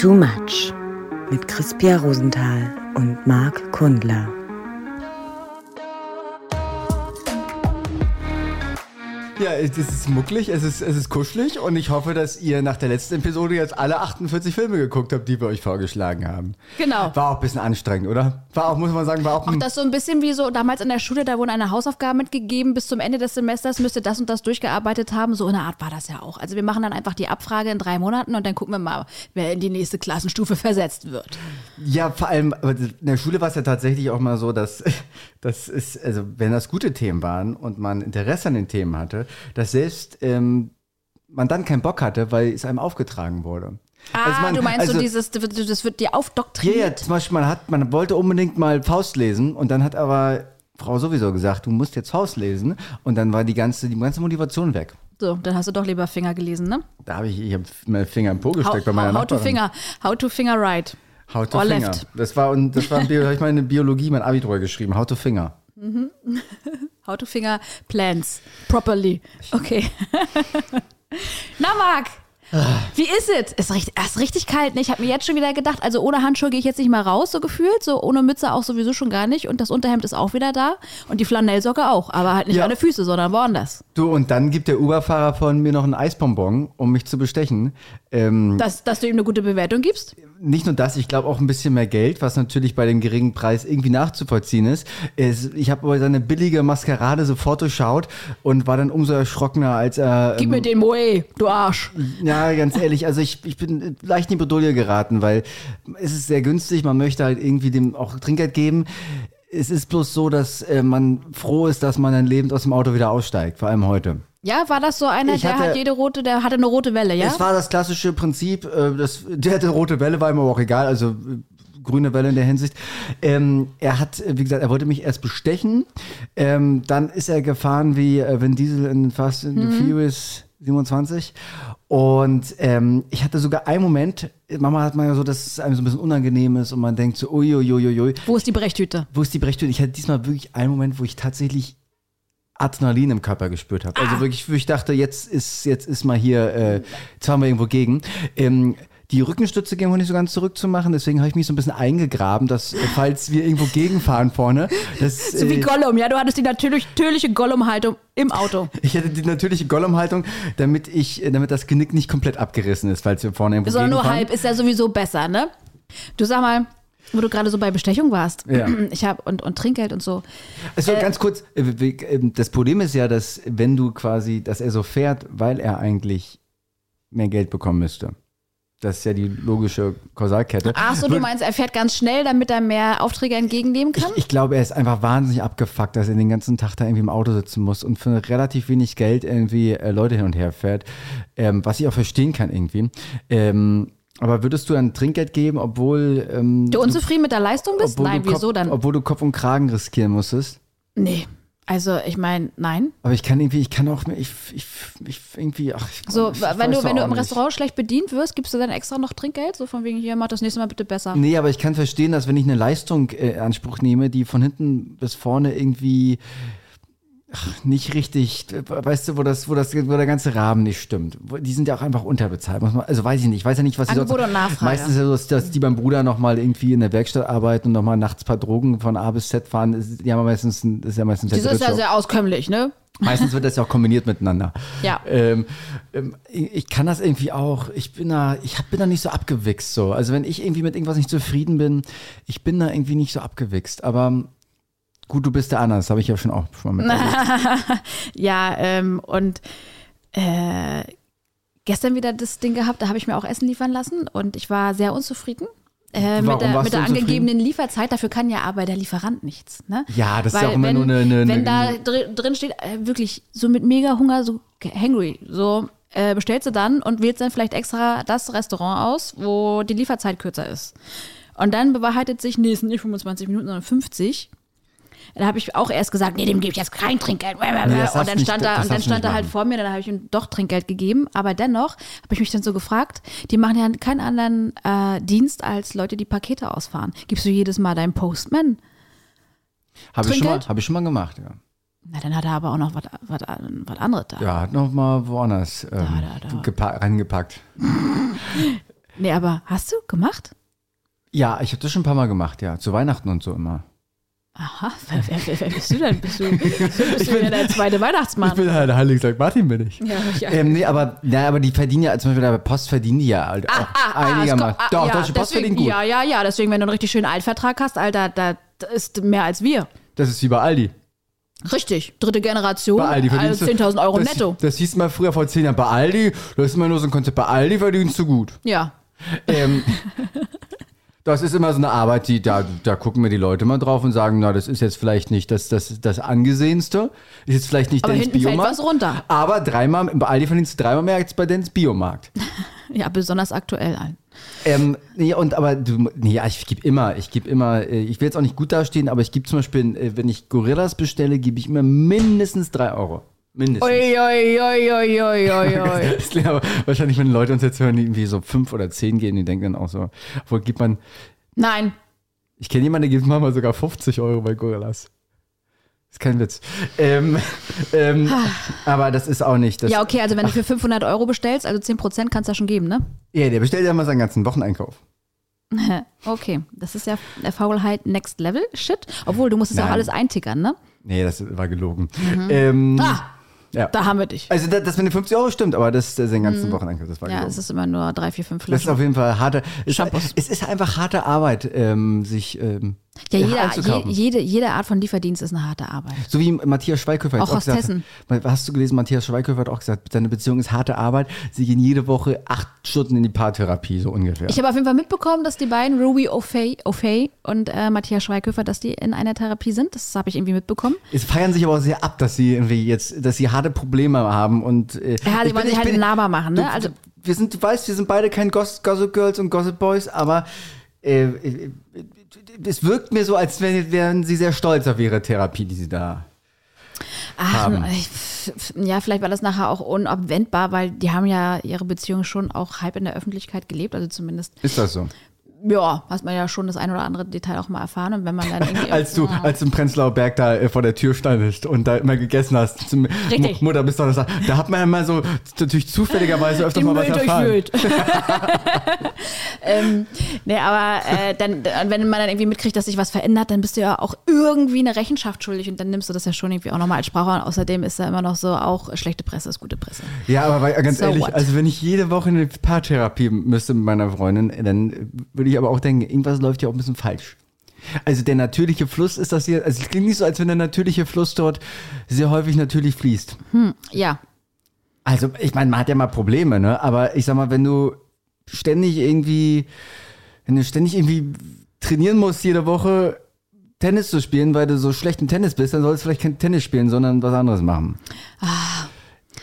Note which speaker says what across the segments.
Speaker 1: Too Much mit Crispia Rosenthal und Marc Kundler.
Speaker 2: Ja, es ist mucklig, es ist, es ist kuschelig und ich hoffe, dass ihr nach der letzten Episode jetzt alle 48 Filme geguckt habt, die wir euch vorgeschlagen haben.
Speaker 3: Genau.
Speaker 2: War auch ein bisschen anstrengend, oder? War auch, muss man sagen, war auch
Speaker 3: Auch das so ein bisschen wie so damals in der Schule, da wurden eine Hausaufgabe mitgegeben, bis zum Ende des Semesters müsst ihr das und das durchgearbeitet haben. So in der Art war das ja auch. Also wir machen dann einfach die Abfrage in drei Monaten und dann gucken wir mal, wer in die nächste Klassenstufe versetzt wird.
Speaker 2: Ja, vor allem in der Schule war es ja tatsächlich auch mal so, dass das ist, also wenn das gute Themen waren und man Interesse an den Themen hatte, dass selbst ähm, man dann keinen Bock hatte, weil es einem aufgetragen wurde.
Speaker 3: Ah,
Speaker 2: Also man-
Speaker 3: du meinst
Speaker 2: also-
Speaker 3: so dieses, das wird dir aufdoktriniert.
Speaker 2: ja, zum Beispiel, man hat, man wollte unbedingt mal Faust lesen und dann hat aber Frau sowieso gesagt, du musst jetzt Faust lesen und dann war die ganze, die ganze Motivation weg.
Speaker 3: So, dann hast du doch lieber Finger gelesen, ne?
Speaker 2: Da habe ich, ich habe meinen Finger im Po gesteckt bei
Speaker 3: how,
Speaker 2: meiner
Speaker 3: how to
Speaker 2: Nachbarin.
Speaker 3: Finger, how to Finger right.
Speaker 2: How to
Speaker 3: or
Speaker 2: Finger.
Speaker 3: left.
Speaker 2: Das war, und das war, habe ich meine Biologie, mein Abitur geschrieben. How to Finger.
Speaker 3: How to Finger plants properly. Okay. Na, Marc. Wie ist es? Ist, richtig- ist richtig kalt. Ne? Ich habe mir jetzt schon wieder gedacht, also ohne Handschuhe gehe ich jetzt nicht mal raus, so gefühlt. So ohne Mütze auch sowieso schon gar nicht. Und das Unterhemd ist auch wieder da. Und die Flanellsocke auch. Aber halt nicht
Speaker 2: Ja.
Speaker 3: meine Füße, sondern woanders.
Speaker 2: Du, und dann gibt der Uber-Fahrer von mir noch einen Eisbonbon, um mich zu bestechen. Ähm,
Speaker 3: Dass, dass du ihm eine gute Bewertung gibst?
Speaker 2: Nicht nur das, ich glaube auch ein bisschen mehr Geld, was natürlich bei dem geringen Preis irgendwie nachzuvollziehen ist. Es, ich habe aber seine billige Maskerade sofort durchschaut und war dann umso erschrockener, als er.
Speaker 3: Gib
Speaker 2: ähm,
Speaker 3: mir den Moe, du Arsch.
Speaker 2: Ja, ganz ehrlich, also ich, ich bin leicht in die Bredouille geraten, weil es ist sehr günstig, man möchte halt irgendwie dem auch Trinkgeld geben. Es ist bloß so, dass äh, man froh ist, dass man dann lebend aus dem Auto wieder aussteigt, vor allem heute.
Speaker 3: Ja, war das so einer,
Speaker 2: Ich
Speaker 3: der
Speaker 2: hatte-
Speaker 3: hat jede rote, der hatte eine rote Welle, ja?
Speaker 2: Es war das klassische Prinzip, äh, das, der hatte rote Welle, war ihm aber auch egal, also äh, grüne Welle in der Hinsicht. Ähm, er hat, äh, wie gesagt, er wollte mich erst bestechen, ähm, dann ist er gefahren wie Vin Diesel in Fast and
Speaker 3: Mhm.
Speaker 2: Furious 27 und ähm, ich hatte sogar einen Moment, Mama hat mal ja so, dass es einem so ein bisschen unangenehm ist und man denkt so, uiuiuiui,
Speaker 3: Wo ist die Brechtüte?
Speaker 2: wo ist die Brechtüte? Ich hatte diesmal wirklich einen Moment, wo ich tatsächlich Adrenalin im Körper gespürt habe.
Speaker 3: Ah.
Speaker 2: Also wirklich, wo ich dachte, jetzt ist, jetzt ist mal hier, äh, jetzt fahren wir irgendwo gegen. Ähm, die Rückenstütze gehen wir nicht so ganz zurückzumachen, deswegen habe ich mich so ein bisschen eingegraben, dass, äh, falls wir irgendwo gegenfahren vorne, dass,
Speaker 3: So wie
Speaker 2: äh,
Speaker 3: Gollum, ja? Du hattest die natürlich, natürliche Gollum-Haltung im Auto.
Speaker 2: ich hätte die natürliche Gollum-Haltung, damit ich, damit das Genick nicht komplett abgerissen ist, falls wir vorne irgendwo
Speaker 3: Sondern nur
Speaker 2: gegenfahren.
Speaker 3: halb, ist ja sowieso besser, ne? Du sag mal, wo du gerade so bei Bestechung warst.
Speaker 2: Ja.
Speaker 3: Ich habe und, und Trinkgeld und so.
Speaker 2: Also
Speaker 3: Äh,
Speaker 2: ganz kurz, äh, äh, das Problem ist ja, dass wenn du quasi, dass er so fährt, weil er eigentlich mehr Geld bekommen müsste. Das ist ja die logische Kausalkette.
Speaker 3: Ach so, du meinst, er fährt ganz schnell, damit er mehr Aufträge entgegennehmen kann?
Speaker 2: Ich, ich glaube, er ist einfach wahnsinnig abgefuckt, dass er den ganzen Tag da irgendwie im Auto sitzen muss und für relativ wenig Geld irgendwie äh, Leute hin und her fährt, ähm, was ich auch verstehen kann irgendwie. Ähm, aber würdest du dann Trinkgeld geben, obwohl, ähm,
Speaker 3: du unzufrieden mit der Leistung bist? Nein,
Speaker 2: du
Speaker 3: wieso
Speaker 2: Kopf,
Speaker 3: dann?
Speaker 2: obwohl du Kopf und Kragen riskieren musstest?
Speaker 3: Nee. Also, ich meine, nein.
Speaker 2: Aber ich kann irgendwie, ich kann auch, ich, ich, ich irgendwie, ach, ich,
Speaker 3: So,
Speaker 2: ich
Speaker 3: wenn du, wenn du im
Speaker 2: nicht.
Speaker 3: Restaurant schlecht bedient wirst, gibst du dann extra noch Trinkgeld? So von wegen, hier, mach das nächste Mal bitte besser.
Speaker 2: Nee, aber ich kann verstehen, dass wenn ich eine Leistung äh, in Anspruch nehme, die von hinten bis vorne irgendwie ach, nicht richtig, weißt du, wo das, wo das, wo der ganze Rahmen nicht stimmt. Die sind ja auch einfach unterbezahlt. Man, also weiß ich nicht, ich weiß ja nicht, was die
Speaker 3: Angebot
Speaker 2: sonst.
Speaker 3: Nachfrage.
Speaker 2: Meistens ist ja so, dass, die beim Bruder nochmal irgendwie in der Werkstatt arbeiten und nochmal nachts ein paar Drogen von A bis Z fahren. Das ist- Die haben ja meistens, ist ja meistens
Speaker 3: Das ist ja sehr auskömmlich, ne?
Speaker 2: Meistens wird das ja auch kombiniert miteinander.
Speaker 3: Ja.
Speaker 2: Ähm, ähm, ich kann das irgendwie auch. Ich bin da, ich hab, bin da nicht so abgewichst so. Also wenn ich irgendwie mit irgendwas nicht zufrieden bin, ich bin da irgendwie nicht so abgewichst. Aber gut, du bist der anders, habe ich ja schon auch schon mal mit.
Speaker 3: Ja, ähm, und äh, gestern wieder das Ding gehabt, da habe ich mir auch Essen liefern lassen und ich war sehr unzufrieden. Äh, mit der, mit der angegebenen Lieferzeit, dafür kann ja aber der Lieferant nichts. Ne?
Speaker 2: Ja, das ist
Speaker 3: Weil
Speaker 2: ja auch immer
Speaker 3: wenn,
Speaker 2: nur eine- eine-
Speaker 3: Wenn da drin, drin steht, äh, wirklich so mit mega Hunger, so hangry, so äh, bestellst du dann und wählst dann vielleicht extra das Restaurant aus, wo die Lieferzeit kürzer ist. Und dann bewahrheitet sich, nee, es sind nicht 25 Minuten, sondern 50. Da habe ich auch erst gesagt, nee, dem gebe ich jetzt kein Trinkgeld.
Speaker 2: darfst
Speaker 3: und dann
Speaker 2: nicht-
Speaker 3: stand,
Speaker 2: das
Speaker 3: er, und dann stand
Speaker 2: nicht
Speaker 3: er halt vor mir, dann habe ich ihm doch Trinkgeld gegeben. Aber dennoch habe ich mich dann so gefragt, die machen ja keinen anderen äh, Dienst als Leute, die Pakete ausfahren. Gibst du jedes Mal deinem Postman?
Speaker 2: Habe ich, schon mal- hab ich schon mal gemacht, ja.
Speaker 3: Na, dann hat er aber auch noch was anderes da.
Speaker 2: Ja, hat noch mal woanders ähm,
Speaker 3: da, da.
Speaker 2: gepa- reingepackt.
Speaker 3: Nee, aber hast du gemacht?
Speaker 2: Ja, ich habe das schon ein paar Mal gemacht, ja. Zu Weihnachten und so immer.
Speaker 3: Aha, wer, wer, wer, wer bist du denn? Bist du, bist du ja der zweite Weihnachtsmann?
Speaker 2: bin halt Heilig St. Martin, bin ich.
Speaker 3: ja, ja.
Speaker 2: Ähm, nee, aber, ja, aber die verdienen ja, zum Beispiel bei Post verdienen die ja halt auch
Speaker 3: es
Speaker 2: einigermaßen.
Speaker 3: kommt- ah,
Speaker 2: Doch,
Speaker 3: ja,
Speaker 2: Deutsche Post
Speaker 3: deswegen,
Speaker 2: verdient gut.
Speaker 3: Ja, ja, ja. Deswegen, wenn du einen richtig schönen Altvertrag hast, Alter, da ist mehr als wir.
Speaker 2: Das ist wie bei Aldi.
Speaker 3: Richtig. Dritte Generation.
Speaker 2: Bei Aldi
Speaker 3: also
Speaker 2: du-
Speaker 3: 10.000 Euro
Speaker 2: das,
Speaker 3: netto.
Speaker 2: Das hieß mal früher vor zehn Jahren bei Aldi. Das ist immer nur so ein Konzept. Bei Aldi verdienst du gut.
Speaker 3: Ja.
Speaker 2: Ähm, das ist immer so eine Arbeit, die da, da gucken mir die Leute mal drauf und sagen, na, das ist jetzt vielleicht nicht das, das, das angesehenste, ist jetzt vielleicht nicht
Speaker 3: Aber fällt
Speaker 2: Biomarkt.
Speaker 3: was runter.
Speaker 2: Aber dreimal, bei Aldi verdienst du dreimal mehr als bei Dens Biomarkt.
Speaker 3: Ja, besonders aktuell ein.
Speaker 2: Ähm, nee, und aber du, nee, ich gebe immer, ich gebe immer, äh, ich will jetzt auch nicht gut dastehen, aber ich gebe zum Beispiel, äh, wenn ich Gorillas bestelle, gebe ich immer mindestens drei Euro. Mindestens.
Speaker 3: Ui, ui, ui, ui, ui, ui, ui.
Speaker 2: Das klingt aber wahrscheinlich, wenn Leute uns jetzt hören, die irgendwie so fünf oder zehn gehen, die denken dann auch so, obwohl gibt man,
Speaker 3: Nein.
Speaker 2: ich kenne jemanden, der gibt manchmal sogar 50 Euro bei Gorillas. Ist kein Witz. Ähm, ähm, aber das ist auch nicht. Das,
Speaker 3: Ja, okay, also wenn du für 500 Euro bestellst, also 10% kannst du ja schon geben, ne?
Speaker 2: Ja, der bestellt ja mal seinen ganzen Wocheneinkauf.
Speaker 3: Okay, das ist ja Faulheit Next Level Shit. Obwohl, du musst es ja auch alles eintickern, ne?
Speaker 2: Nee, das war gelogen. Ähm,
Speaker 3: Ah,
Speaker 2: ja.
Speaker 3: da haben wir dich.
Speaker 2: Also das, das mit den 50 Euro stimmt, aber das, das ist den ganzen Wocheneinkauf, das war
Speaker 3: Mhm. Ja,
Speaker 2: gelogen.
Speaker 3: es ist immer nur drei, vier, fünf
Speaker 2: Das ist
Speaker 3: Flaschen.
Speaker 2: auf jeden Fall harte. Es, es ist einfach harte Arbeit, ähm, sich ähm,
Speaker 3: Ja, jeder, je, jede, jede Art von Lieferdienst ist eine harte Arbeit.
Speaker 2: So wie Matthias Schweighöfer jetzt
Speaker 3: Auch
Speaker 2: auch,
Speaker 3: aus
Speaker 2: gesagt
Speaker 3: Hessen.
Speaker 2: hat. Hast du gelesen, Matthias Schweighöfer hat auch gesagt, seine Beziehung ist harte Arbeit. Sie gehen jede Woche acht Stunden in die Paartherapie, so ungefähr.
Speaker 3: Ich habe auf jeden Fall mitbekommen, dass die beiden, Ruby O'Fay, O'Fay und äh, Matthias Schweighöfer, dass die in einer Therapie sind. Das habe ich irgendwie mitbekommen.
Speaker 2: es feiern sich aber auch sehr ab, dass sie irgendwie jetzt, dass sie harte Probleme haben und äh,
Speaker 3: Ja,
Speaker 2: ich
Speaker 3: wollen sich halt einen Laber machen, ne?
Speaker 2: Du,
Speaker 3: Also-
Speaker 2: wir sind, du weißt, wir sind beide kein Goss, Gossip Girls und Gossip Boys, aber äh, äh, es wirkt mir so, als wären, sie sehr stolz auf ihre Therapie, die sie da.
Speaker 3: Ach,
Speaker 2: Haben.
Speaker 3: ja, vielleicht war das nachher auch unabwendbar, weil die haben ja ihre Beziehung schon auch halb in der Öffentlichkeit gelebt, also zumindest,
Speaker 2: Ist das so?
Speaker 3: Ja, hast man ja schon das ein oder andere Detail auch mal erfahren und wenn man dann irgendwie...
Speaker 2: Als du, als du im Prenzlauer Berg da äh, vor der Tür standest und da immer gegessen hast, zum
Speaker 3: Richtig.
Speaker 2: Mu- Mutter bist das, da hat man ja mal so natürlich zufälligerweise öfters
Speaker 3: den
Speaker 2: mal was erfahren.
Speaker 3: ähm, nee, aber äh, dann, wenn man dann irgendwie mitkriegt, dass sich was verändert, dann bist du ja auch irgendwie eine Rechenschaft schuldig und dann nimmst du das ja schon irgendwie auch nochmal als Sprache und außerdem ist da immer noch so auch schlechte Presse ist gute Presse.
Speaker 2: Ja, aber weil, ganz
Speaker 3: So
Speaker 2: ehrlich,
Speaker 3: what?
Speaker 2: also wenn ich jede Woche eine Paartherapie müsste mit meiner Freundin, dann würde ich aber auch denken, irgendwas läuft ja auch ein bisschen falsch. Also der natürliche Fluss ist das hier, also es klingt nicht so, als wenn der natürliche Fluss dort sehr häufig natürlich fließt.
Speaker 3: Ja,
Speaker 2: Also ich meine, man hat ja mal Probleme, ne? Aber ich sag mal, wenn du ständig irgendwie, wenn du ständig irgendwie trainieren musst jede Woche Tennis zu spielen, weil du so schlecht im Tennis bist, dann sollst du vielleicht kein Tennis spielen, sondern was anderes machen.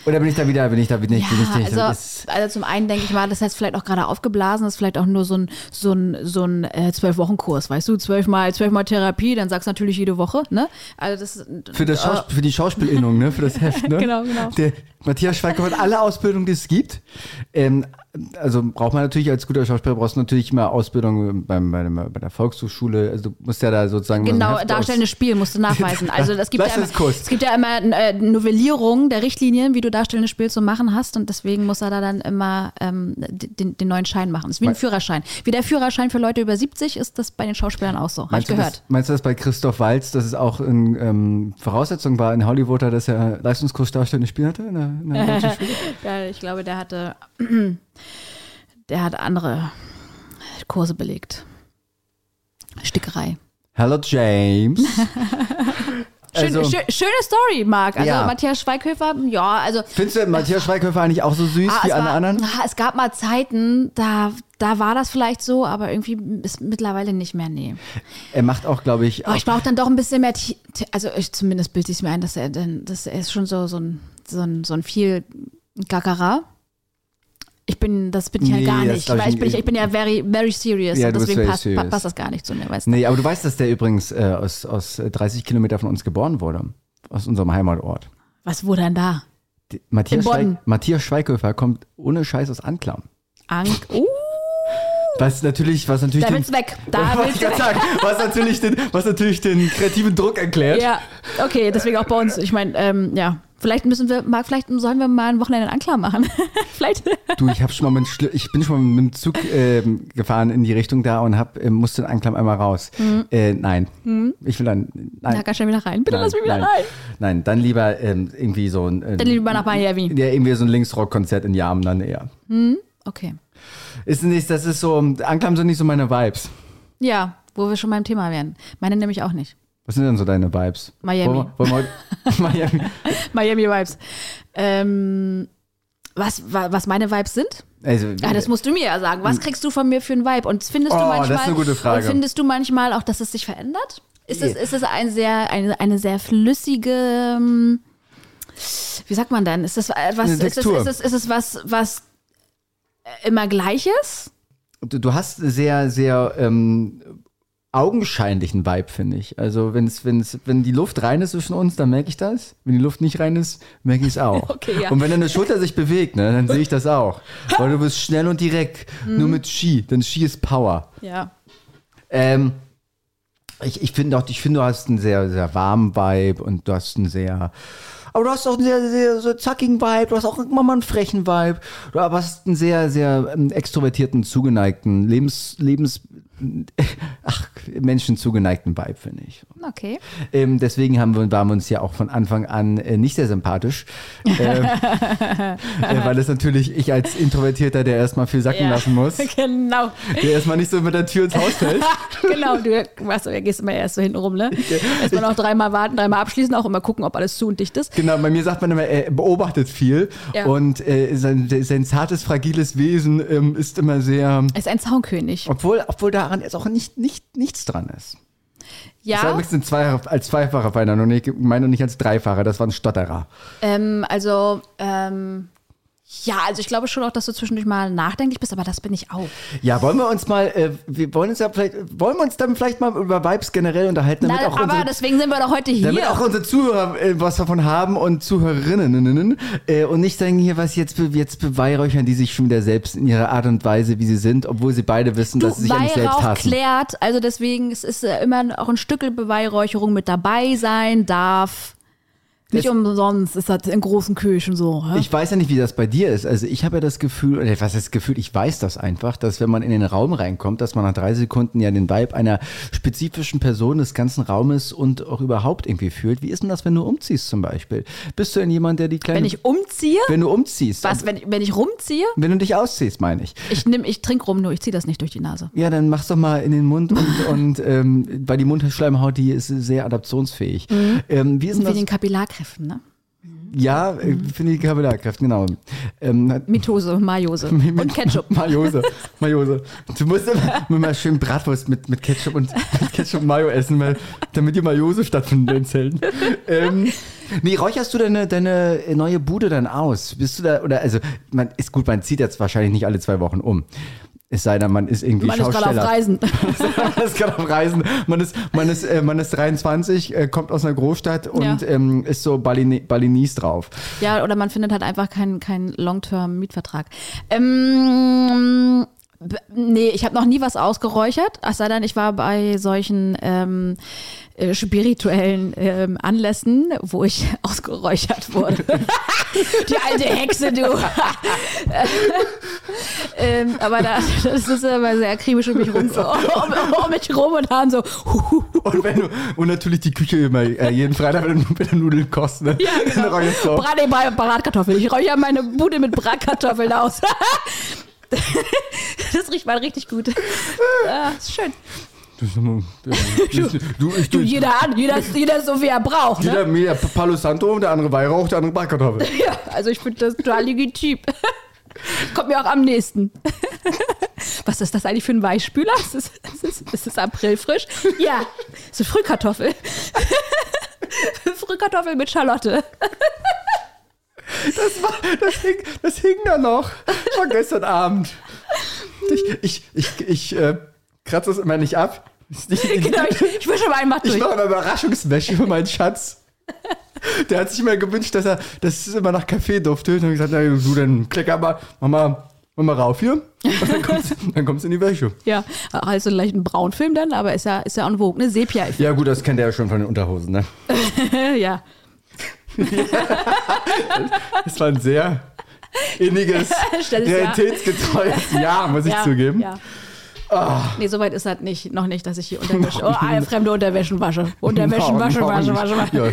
Speaker 2: Oder bin ich da wieder, bin ich da bin ich, bin ich,
Speaker 3: Ja,
Speaker 2: bin ich,
Speaker 3: also, also zum einen denke ich mal, das heißt vielleicht auch gerade aufgeblasen, das ist vielleicht auch nur so ein so ein so ein äh, zwölf Wochen Kurs, weißt du, zwölfmal zwölfmal Therapie, dann sagst du natürlich jede Woche, ne? Also das
Speaker 2: Für, das Schaus für die Schauspielinnung, ne? Für das Heft, ne?
Speaker 3: Genau, genau.
Speaker 2: Der Matthias Schweiger hat alle Ausbildungen, die es gibt. Ähm, also braucht man natürlich als guter Schauspieler brauchst du natürlich immer Ausbildung beim, bei, der, bei der Volkshochschule. Also du musst ja da sozusagen so
Speaker 3: Genau,
Speaker 2: aus-
Speaker 3: darstellendes Spiel musst du nachweisen. Also es gibt, ja immer, es gibt ja immer äh, Novellierungen der Richtlinien, wie du darstellendes Spiel zu machen hast und deswegen muss er da dann immer ähm, den, den neuen Schein machen. Das ist wie ein Führerschein. Wie der Führerschein für Leute über 70 ist das bei den Schauspielern auch so. Hab ich gehört.
Speaker 2: das, meinst du das bei Christoph Waltz, dass es auch eine ähm, Voraussetzung war in Hollywood, dass er Leistungskurs darstellendes Spiel hatte? In der, in der?
Speaker 3: Ja, ich glaube, der hatte, der hat andere Kurse belegt. Stickerei.
Speaker 2: Hello James.
Speaker 3: Schön,
Speaker 2: Also-
Speaker 3: schön, schöne Story, Marc. Also
Speaker 2: Ja.
Speaker 3: Matthias Schweighöfer, ja, also
Speaker 2: Findest du Matthias Schweighöfer eigentlich auch so süß
Speaker 3: Ah,
Speaker 2: wie alle
Speaker 3: war,
Speaker 2: anderen?
Speaker 3: ah, es gab mal Zeiten, da, da war das vielleicht so, aber irgendwie ist mittlerweile nicht mehr, nee.
Speaker 2: Er macht auch, glaube ich,
Speaker 3: Aber
Speaker 2: auch,
Speaker 3: ich brauche dann doch ein bisschen mehr, also ich, zumindest bilde ich es mir ein, dass er, dann- dass er ist schon so, so, ein, so, ein, so ein viel Gagara. Ich bin, das bin ich
Speaker 2: Nee,
Speaker 3: ja gar nicht.
Speaker 2: glaub ich
Speaker 3: Weil ich, bin, ich bin ja very, very serious.
Speaker 2: Ja,
Speaker 3: deswegen
Speaker 2: very
Speaker 3: passt, pa-
Speaker 2: serious.
Speaker 3: passt das gar nicht zu mir, weißt du?
Speaker 2: Nee, aber du weißt, dass der übrigens äh, aus, aus 30 Kilometer von uns geboren wurde. Aus unserem Heimatort.
Speaker 3: Was wurde denn da?
Speaker 2: Die, Matthias. Schweig, Matthias Schweighöfer kommt ohne Scheiß aus Anklam.
Speaker 3: Ank. Uh,
Speaker 2: Was natürlich, was natürlich
Speaker 3: da
Speaker 2: den,
Speaker 3: willst du weg. Da willst weg.
Speaker 2: sagen, was natürlich, den, was natürlich den kreativen Druck erklärt.
Speaker 3: Ja, okay, deswegen auch bei uns. Ich meine, ähm, ja, Vielleicht müssen wir, Marc, vielleicht sollen wir mal ein Wochenende in Anklam machen. vielleicht.
Speaker 2: Du, ich habe schon mal mit, ich bin schon mal mit dem Zug ähm, gefahren in die Richtung da und hab, äh, musste in Anklam einmal raus. Äh, nein, ich will dann, nein.
Speaker 3: Mhm. Ja, ganz schnell wieder rein. Bitte
Speaker 2: nein,
Speaker 3: lass mich wieder
Speaker 2: nein.
Speaker 3: rein.
Speaker 2: Nein, dann lieber ähm, irgendwie so ein, ähm,
Speaker 3: Dann lieber nach Miami.
Speaker 2: ja, irgendwie so ein Linksrock-Konzert in Jahren dann eher.
Speaker 3: Okay.
Speaker 2: Ist nicht, das ist so, Anklam sind nicht so meine Vibes.
Speaker 3: Ja, wo wir schon beim Thema wären. Meine nämlich auch nicht.
Speaker 2: Was sind denn so deine Vibes?
Speaker 3: Miami.
Speaker 2: Wollen wir, wollen wir Miami.
Speaker 3: Miami Vibes. Ähm, was, wa- was meine Vibes sind?
Speaker 2: Also,
Speaker 3: Ja, das musst du mir ja sagen. Was kriegst du von mir für einen Vibe? Und findest du
Speaker 2: Oh,
Speaker 3: manchmal,
Speaker 2: das ist eine gute Frage.
Speaker 3: Und findest du manchmal auch, dass es sich verändert? Ist es, ist es ein sehr, eine, eine sehr flüssige, ähm, wie sagt man denn? Ist es etwas,
Speaker 2: Eine
Speaker 3: ist es, ist es, ist es was, was immer gleich ist?
Speaker 2: du, du hast sehr, sehr ähm, augenscheinlichen Vibe, finde ich. Also wenn's, wenn's, wenn die Luft rein ist zwischen uns, dann merke ich das. Wenn die Luft nicht rein ist, merke ich es auch.
Speaker 3: Okay, ja.
Speaker 2: Und wenn deine Schulter sich bewegt, ne, dann sehe ich das auch. Weil du bist schnell und direkt.
Speaker 3: Mhm.
Speaker 2: Nur mit Ski. Denn Ski ist Power.
Speaker 3: Ja.
Speaker 2: Ähm, ich, ich finde auch, ich finde, du hast einen sehr, sehr warmen Vibe und du hast einen sehr, aber du hast auch einen sehr, sehr so zackigen Vibe, du hast auch immer mal einen frechen Vibe, du aber hast einen sehr, sehr ähm, extrovertierten, zugeneigten, Lebens, Lebens, ach, Menschen zugeneigten Vibe, finde ich.
Speaker 3: Okay.
Speaker 2: Ähm, deswegen haben wir, waren wir uns ja auch von Anfang an äh, nicht sehr sympathisch. Ähm, äh, weil es natürlich ich als Introvertierter, der erstmal viel sacken
Speaker 3: Ja.
Speaker 2: lassen muss,
Speaker 3: Genau.
Speaker 2: der erstmal nicht so mit der Tür ins Haus fällt.
Speaker 3: genau, du weißt, du gehst immer erst so hinten rum, ne? Erstmal noch dreimal warten, dreimal abschließen, auch immer gucken, ob alles zu und dicht ist.
Speaker 2: Genau, bei mir sagt man immer, er beobachtet viel
Speaker 3: Ja.
Speaker 2: und äh, sein, sein zartes, fragiles Wesen ähm, ist immer sehr,
Speaker 3: Er ist ein Zaunkönig.
Speaker 2: obwohl, obwohl daran jetzt auch nicht, nicht, nichts dran ist. Das
Speaker 3: Ja,
Speaker 2: übrigens ein Zweier, als Zweifacher Feiner und ich meine nicht als Dreifacher, das war ein Stotterer.
Speaker 3: ähm, also, ähm, ja, also ich glaube schon auch, dass du zwischendurch mal nachdenklich bist, aber das bin ich auch.
Speaker 2: Ja, wollen wir uns mal, äh, wir wollen uns ja vielleicht, wollen wir uns dann vielleicht mal über Vibes generell unterhalten, damit
Speaker 3: Na,
Speaker 2: auch
Speaker 3: aber
Speaker 2: unsere,
Speaker 3: deswegen sind wir doch heute
Speaker 2: damit
Speaker 3: hier.
Speaker 2: auch unsere Zuhörer äh, was davon haben und Zuhörerinnen äh, und nicht sagen hier, was jetzt, jetzt beweihräuchern die sich schon wieder selbst in ihrer Art und Weise, wie sie sind, obwohl sie beide wissen,
Speaker 3: Du,
Speaker 2: dass sie sich eigentlich selbst
Speaker 3: Weihrauch
Speaker 2: hassen.
Speaker 3: klärt, also deswegen es ist äh, immer auch ein Stück Beweihräucherung mit dabei sein darf. Nicht
Speaker 2: Das-
Speaker 3: umsonst ist das in großen Kirchen so. hä?
Speaker 2: Ich weiß ja nicht, wie das bei dir ist. Also ich habe ja das Gefühl, oder was heißt das Gefühl, ich weiß das einfach, dass wenn man in den Raum reinkommt, dass man nach drei Sekunden ja den Vibe einer spezifischen Person des ganzen Raumes und auch überhaupt irgendwie fühlt. Wie ist denn das, wenn du umziehst zum Beispiel? Bist du denn jemand, der die kleine...
Speaker 3: wenn ich umziehe,
Speaker 2: wenn du umziehst.
Speaker 3: was, wenn, wenn ich rumziehe,
Speaker 2: Wenn du dich ausziehst, meine ich.
Speaker 3: ich ich trinke rum, nur ich ziehe das nicht durch die Nase.
Speaker 2: Ja, dann mach's doch mal in den Mund und, und ähm, weil die Mundschleimhaut, die ist sehr adaptionsfähig. Ähm, wie ist denn
Speaker 3: Wie
Speaker 2: das?
Speaker 3: den Kapillarkräften, ne?
Speaker 2: Ja, äh, finde ich Kapillarkräfte, genau. Ähm,
Speaker 3: Mitose, Mayose und Ketchup.
Speaker 2: Mayose. Mayose. Du musst immer, immer schön Bratwurst mit, mit Ketchup und mit Ketchup und Mayo essen, weil, damit die Mayose stattfindet in den Zellen. ähm, nee, räucherst du deine, deine neue Bude dann aus? Bist du da, oder, also, man ist gut, man zieht jetzt wahrscheinlich nicht alle zwei Wochen um. Es sei denn, man ist irgendwie
Speaker 3: Man ist gerade auf
Speaker 2: Schausteller.
Speaker 3: Reisen.
Speaker 2: man ist gerade auf Reisen. Man ist, man ist, äh, man ist 23, äh, kommt aus einer Großstadt und
Speaker 3: Ja.
Speaker 2: ähm, ist so Baline Balinese drauf.
Speaker 3: Ja, oder man findet halt einfach keinen keinen Long-Term-Mietvertrag. Ähm, nee, ich habe noch nie was ausgeräuchert. Ach sei denn, ich war bei solchen ähm, äh, spirituellen ähm, Anlässen, wo ich ausgeräuchert wurde. Die alte Hexe, du. Ähm, aber da, das ist immer sehr akribisch um mich rum, um, um mich rum und dann so.
Speaker 2: Und, wenn du, und natürlich die Küche immer, äh, jeden Freitag, wenn du, wenn du Nudeln kochst, ne?
Speaker 3: Ja, genau.
Speaker 2: räucherst du auf.
Speaker 3: Brat, nee, Brat- Bratkartoffeln. Ich räuchere meine Bude mit Bratkartoffeln aus. das riecht mal richtig gut. Ja, ist schön.
Speaker 2: Das ist immer- du, ich,
Speaker 3: Du, jeder jeder, jeder so wie er braucht. Ne?
Speaker 2: jeder mehr Palo Santo, der andere Weihrauch, der andere Bratkartoffel.
Speaker 3: Ja, also ich finde das total legitim. Kommt mir auch am nächsten. Was ist das eigentlich für ein Weichspüler? Ist es, ist es, ist es Aprilfrisch? Ja, ist eine Frühkartoffel. Frühkartoffel mit Schalotte.
Speaker 2: Das, war, das, hing, das hing da noch. Das war gestern Abend. Ich, ich, ich, ich äh, kratze das immer nicht ab. Nicht,
Speaker 3: Genau, ich, ich wische mal einmal
Speaker 2: Ich
Speaker 3: durch.
Speaker 2: mache eine Überraschungswäsche für meinen Schatz. Der hat sich mal gewünscht, dass er, dass es immer nach Kaffee duftet. Und ich gesagt, na, du, dann klecker mal, mach mal, mach mal rauf hier. Und dann kommst, dann kommst du in die Wäsche.
Speaker 3: Ja, also leicht ein Braunfilm dann, aber ist ja, ist ja en vogue, ne? Sepia.
Speaker 2: Ja, gut, das kennt er ja schon von den Unterhosen, ne?
Speaker 3: ja.
Speaker 2: Das war ein sehr inniges,
Speaker 3: ja.
Speaker 2: realitätsgetreues Jahr, muss ich
Speaker 3: ja,
Speaker 2: zugeben.
Speaker 3: Ja. Nee, soweit ist das nicht, noch nicht, dass ich hier Unterwäsche, oh, ah, fremde Unterwäschen wasche. Unterwäschen,
Speaker 2: Noch-
Speaker 3: wasche,
Speaker 2: noch
Speaker 3: wasche,
Speaker 2: nicht.
Speaker 3: wasche, wasche.
Speaker 2: Ja.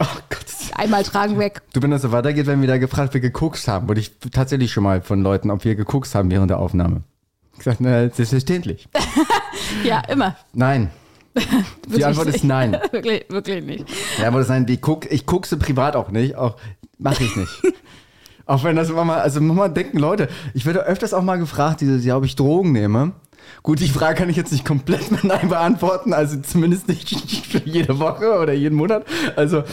Speaker 2: Oh Gott.
Speaker 3: Einmal tragen weg.
Speaker 2: Du, wenn das so weitergeht, wenn wir da gefragt, wir gekokst haben, wurde ich tatsächlich schon mal von Leuten, ob wir gekokst haben während der Aufnahme. Ich gesagt, na, selbstverständlich.
Speaker 3: Ja, immer.
Speaker 2: Nein. Die Antwort ist nein.
Speaker 3: wirklich, wirklich nicht.
Speaker 2: Ja, aber das nein, die guck, ich guckse privat auch nicht, auch mache ich nicht. auch wenn das immer mal, also manchmal denken Leute, ich werde öfters auch mal gefragt, dieses Jahr, ob ich Drogen nehme. Gut, die Frage kann ich jetzt nicht komplett mit Nein beantworten, also zumindest nicht jede Woche oder jeden Monat. Also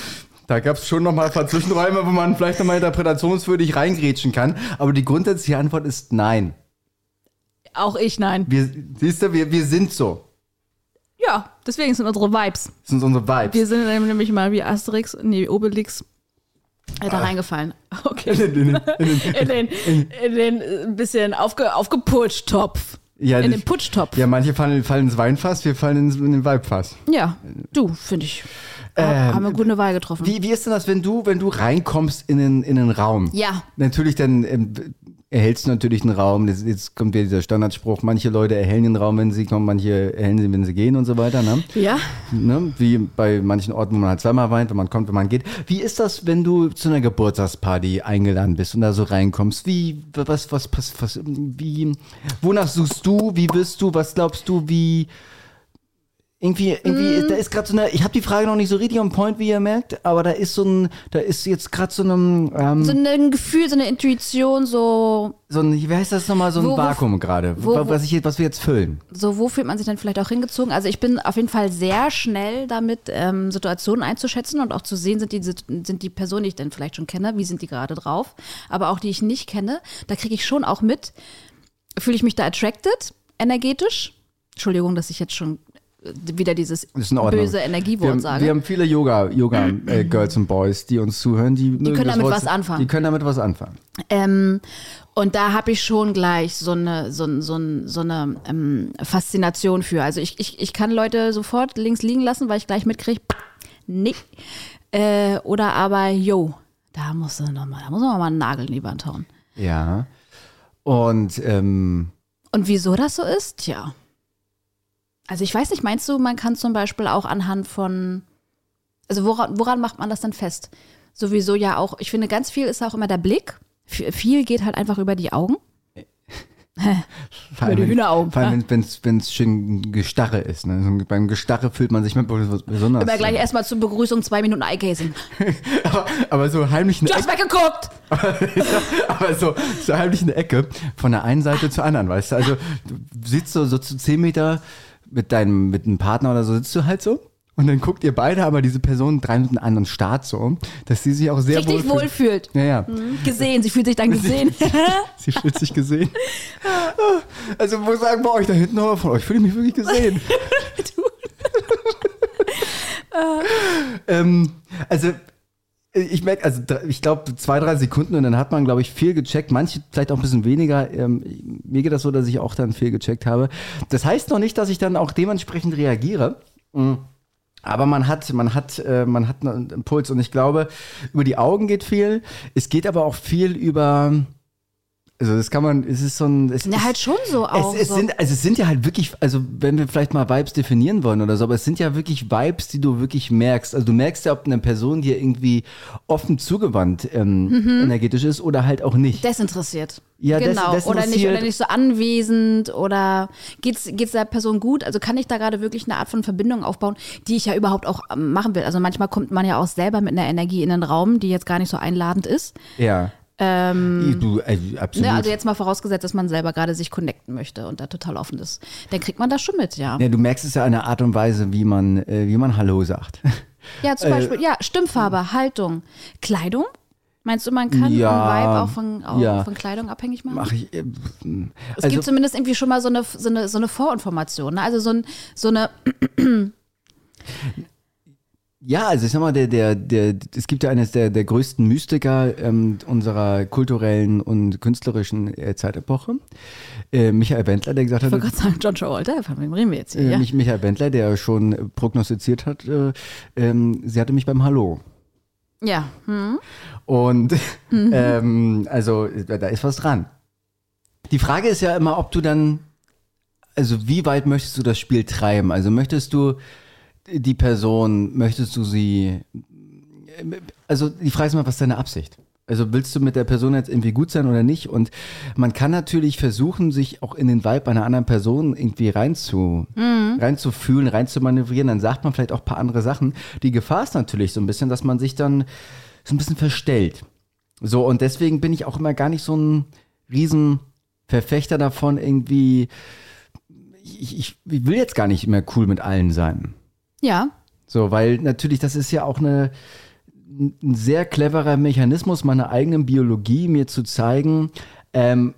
Speaker 2: da gab es schon nochmal ein paar Zwischenräume, wo man vielleicht nochmal interpretationswürdig reingrätschen kann. Aber die grundsätzliche Antwort ist nein.
Speaker 3: Auch ich, nein.
Speaker 2: Wir, siehst du, wir, wir sind so.
Speaker 3: Ja, deswegen sind unsere Vibes.
Speaker 2: Das sind unsere Vibes.
Speaker 3: Wir sind nämlich mal wie Asterix, nee, Obelix, äh, da reingefallen. Okay.
Speaker 2: In den- in den-
Speaker 3: In den, in den ein bisschen aufge, aufgeputscht Topf.
Speaker 2: Ja,
Speaker 3: in den Putschtopf.
Speaker 2: ja, manche fallen, fallen ins Weinfass, wir fallen ins, in den Weibfass.
Speaker 3: Ja, du, finde ich. Ha- haben wir gut eine Wahl getroffen.
Speaker 2: Wie, wie ist denn das, wenn du, wenn du reinkommst in den, in den Raum?
Speaker 3: Ja.
Speaker 2: Natürlich, dann ähm, erhältst du natürlich einen Raum. Jetzt, jetzt kommt ja dieser Standardspruch, manche Leute erhellen den Raum, wenn sie kommen, manche erhellen sie, wenn sie gehen und so weiter. Ne?
Speaker 3: Ja,
Speaker 2: Ne? Wie bei manchen Orten, wo man halt zweimal weint, wenn man kommt, wenn man geht. Wie ist das, wenn du zu einer Geburtstagsparty eingeladen bist und da so reinkommst? Wie, was, was, was, was wie, wonach suchst du? Wie wirst du? Was glaubst du? Wie, irgendwie, irgendwie, da ist gerade so eine, ich habe die Frage noch nicht so richtig on point, wie ihr merkt, aber da ist so ein, da ist jetzt gerade so ein, ähm,
Speaker 3: so ein Gefühl, so eine Intuition, so,
Speaker 2: so ein, wie heißt das nochmal, so ein
Speaker 3: Wo-
Speaker 2: Vakuum gerade, was, ich, was wir jetzt füllen.
Speaker 3: so, wo fühlt man sich dann vielleicht auch hingezogen? Also ich bin auf jeden Fall sehr schnell damit, ähm, Situationen einzuschätzen und auch zu sehen, sind die, sind die Personen, die ich dann vielleicht schon kenne, wie sind die gerade drauf, aber auch die ich nicht kenne, da kriege ich schon auch mit, fühle ich mich da attracted, energetisch? Entschuldigung, dass ich jetzt schon wieder dieses böse Energiewort
Speaker 2: wir haben,
Speaker 3: sage.
Speaker 2: Wir haben viele Yoga, Yoga äh, Girls und Boys, die uns zuhören, die, mögen
Speaker 3: können damit
Speaker 2: Wort-
Speaker 3: was anfangen.
Speaker 2: Die können damit was anfangen.
Speaker 3: Ähm, und da habe ich schon gleich so eine, so, so, so eine ähm, Faszination für. Also ich, ich, ich kann Leute sofort links liegen lassen, weil ich gleich mitkriege, nee. Äh, oder aber, yo, da muss noch mal, da muss man mal einen Nagel in die Wand hauen.
Speaker 2: Ja. Und ähm,
Speaker 3: Und wieso das so ist? Tja. Also ich weiß nicht, meinst du, man kann zum Beispiel auch anhand von, also woran, woran macht man das dann fest? Sowieso ja auch, ich finde, ganz viel ist auch immer der Blick. V- Viel geht halt einfach über die Augen.
Speaker 2: vor
Speaker 3: Über die
Speaker 2: allem,
Speaker 3: Hühneraugen,
Speaker 2: Vor allem, wenn es schön Gestarre ist. Ne? So, beim Gestarre fühlt man sich mit was besonders.
Speaker 3: Immer gleich erstmal zur Begrüßung zwei Minuten Eye-Gazing.
Speaker 2: aber, aber so heimlich eine
Speaker 3: Du hast weggeguckt!
Speaker 2: aber so, so heimlich eine Ecke von der einen Seite zur anderen, weißt du? Also du sitzt so, so zu 10 Meter mit deinem, mit einem Partner oder so, sitzt du halt so. Und dann guckt ihr beide aber diese Person drei Minuten an und starrt so, dass sie sich auch sehr
Speaker 3: Richtig
Speaker 2: wohl
Speaker 3: wohlfühlt.
Speaker 2: Ja, ja.
Speaker 3: Gesehen, sie fühlt sich dann gesehen.
Speaker 2: Sie fühlt sich gesehen. Also, muss sagen, bei euch da hinten, aber von euch fühle ich mich wirklich gesehen. ähm, also, ich merke, also ich glaube zwei, drei Sekunden und dann hat man, glaube ich, viel gecheckt. Manche vielleicht auch ein bisschen weniger. Ähm, mir geht das so, dass ich auch dann viel gecheckt habe. Das heißt noch nicht, dass ich dann auch dementsprechend reagiere. Mm. Aber man hat, man hat, äh, man hat einen Impuls und ich glaube, über die Augen geht viel. Es geht aber auch viel über, also das kann man, es ist so ein, es
Speaker 3: Na,
Speaker 2: ist,
Speaker 3: halt schon so auch.
Speaker 2: es, es,
Speaker 3: so.
Speaker 2: sind, also es sind ja halt wirklich, also wenn wir vielleicht mal Vibes definieren wollen oder so, aber es sind ja wirklich Vibes, die du wirklich merkst. Also du merkst ja, ob eine Person dir irgendwie offen zugewandt ähm, energetisch ist oder halt auch nicht.
Speaker 3: Desinteressiert.
Speaker 2: Ja, des-
Speaker 3: genau. oder, nicht, oder nicht so anwesend oder geht's, geht's der Person gut? Also kann ich da gerade wirklich eine Art von Verbindung aufbauen, die ich ja überhaupt auch ähm, machen will. Also manchmal kommt man ja auch selber mit einer Energie in den Raum, die jetzt gar nicht so einladend ist.
Speaker 2: Ja. Ähm, du, äh, absolut.
Speaker 3: Ne, also jetzt mal vorausgesetzt, dass man selber gerade sich connecten möchte und da total offen ist. Dann kriegt man das schon mit, ja.
Speaker 2: ja, du merkst es ja an der Art und Weise, wie man, äh, wie man Hallo sagt.
Speaker 3: Ja,
Speaker 2: Äh,
Speaker 3: zum Beispiel, ja, Stimmfarbe, Haltung, Kleidung. Meinst du, man kann
Speaker 2: Ja,
Speaker 3: Vibe auch von, auch
Speaker 2: ja.
Speaker 3: von Kleidung abhängig machen?
Speaker 2: Mach ich. Äh,
Speaker 3: Es
Speaker 2: also,
Speaker 3: gibt zumindest irgendwie schon mal so eine, so eine, so eine Vorinformation. Ne? Also so, ein, so eine,
Speaker 2: Ja, also ich sag mal, der, der, der, es gibt ja eines der, der größten Mystiker ähm, unserer kulturellen und künstlerischen äh, Zeitepoche, äh, Michael Wendler, der gesagt
Speaker 3: ich
Speaker 2: hat,
Speaker 3: wollte gerade sagen, John Travolta, von wem reden wir jetzt hier?
Speaker 2: äh,
Speaker 3: Ja?
Speaker 2: Mich- Michael Wendler, der schon prognostiziert hat, äh, ähm, sie hatte mich beim Hallo.
Speaker 3: Ja. Hm.
Speaker 2: Und ähm, also da ist was dran. Die Frage ist ja immer, ob du dann, also wie weit möchtest du das Spiel treiben? Also möchtest du die Person, möchtest du sie, also die Frage ist immer, was ist deine Absicht? Also willst du mit der Person jetzt irgendwie gut sein oder nicht? Und man kann natürlich versuchen, sich auch in den Vibe einer anderen Person irgendwie reinzu, reinzufühlen, reinzumanövrieren. Dann sagt man vielleicht auch ein paar andere Sachen. Die Gefahr ist natürlich so ein bisschen, dass man sich dann so ein bisschen verstellt. So, und deswegen bin ich auch immer gar nicht so ein riesen Verfechter davon, irgendwie, ich, ich, ich will jetzt gar nicht mehr cool mit allen sein.
Speaker 3: Ja.
Speaker 2: So, weil natürlich, das ist ja auch eine, ein sehr cleverer Mechanismus meiner eigenen Biologie, mir zu zeigen, ähm,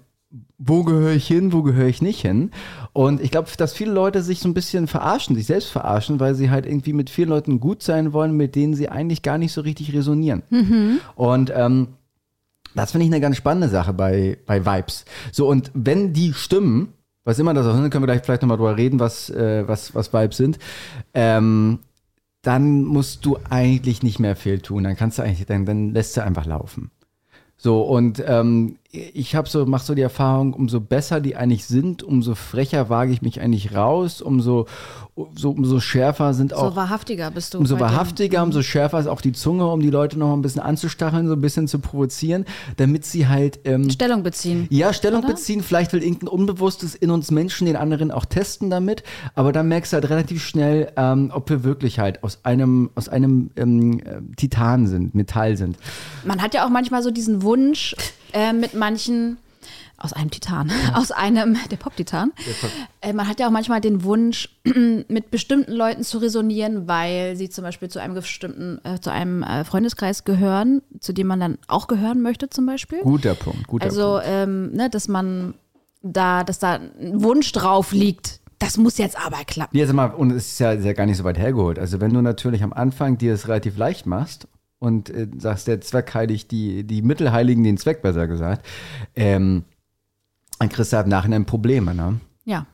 Speaker 2: wo gehöre ich hin, wo gehöre ich nicht hin. Und ich glaube, dass viele Leute sich so ein bisschen verarschen, sich selbst verarschen, weil sie halt irgendwie mit vielen Leuten gut sein wollen, mit denen sie eigentlich gar nicht so richtig resonieren. Und ähm, das finde ich eine ganz spannende Sache bei, bei Vibes. So, und wenn die stimmen, was immer das auch sind, können wir gleich vielleicht nochmal drüber reden, was, äh, was, was Vibes sind, ähm, dann musst du eigentlich nicht mehr viel tun. Dann kannst du eigentlich, dann, dann lässt du einfach laufen. So, und ähm, ich habe so, mach so die Erfahrung, umso besser die eigentlich sind, umso frecher wage ich mich eigentlich raus, umso, so, umso schärfer sind auch
Speaker 3: So wahrhaftiger bist du.
Speaker 2: Umso
Speaker 3: bei dem.
Speaker 2: wahrhaftiger, umso schärfer ist auch die Zunge, um die Leute noch ein bisschen anzustacheln, so ein bisschen zu provozieren, damit sie halt ähm,
Speaker 3: Stellung beziehen.
Speaker 2: ja, Stellung
Speaker 3: Oder?
Speaker 2: beziehen. Vielleicht will irgendein Unbewusstes in uns Menschen den anderen auch testen damit, aber dann merkst du halt relativ schnell, ähm, ob wir wirklich halt aus einem aus einem ähm, äh, Titan sind, Metall sind.
Speaker 3: Man hat ja auch manchmal so diesen Wunsch äh, mit manchen aus einem Titan, aus einem, der Pop-Titan. Äh, man hat ja auch manchmal den Wunsch, mit bestimmten Leuten zu resonieren, weil sie zum Beispiel zu einem bestimmten, äh, zu einem äh, Freundeskreis gehören, zu dem man dann auch gehören möchte, zum Beispiel.
Speaker 2: Guter Punkt, guter
Speaker 3: Also,
Speaker 2: Punkt.
Speaker 3: ähm, ne, dass man da, dass da ein Wunsch drauf liegt. Das muss jetzt aber klappen.
Speaker 2: Ja, sag mal, und es ist ja, ist ja gar nicht so weit hergeholt. Also wenn du natürlich am Anfang dir es relativ leicht machst und äh, sagst, der Zweck heiligt die, die Mittel heiligen den Zweck, besser gesagt, ähm, dann kriegst du halt im Nachhinein Probleme, ne?
Speaker 3: Ja.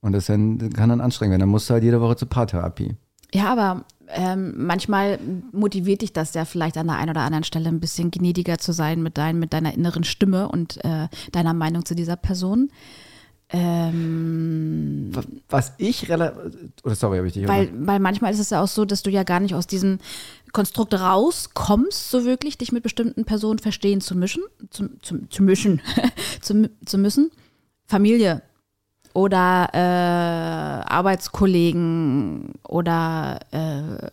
Speaker 2: Und das dann, kann dann anstrengend werden. Dann musst du halt jede Woche zur Paartherapie.
Speaker 3: Ja, aber ähm, manchmal motiviert dich das ja vielleicht an der einen oder anderen Stelle ein bisschen gnädiger zu sein mit, dein, mit deiner inneren Stimme und äh, deiner Meinung zu dieser Person. Ähm,
Speaker 2: Was ich relativ. Oder sorry, habe ich dich
Speaker 3: weil, weil manchmal ist es ja auch so, dass du ja gar nicht aus diesem Konstrukt rauskommst, so wirklich, dich mit bestimmten Personen verstehen zu mischen, zu, zu, zu mischen, zu, zu müssen. Familie oder äh, Arbeitskollegen oder äh,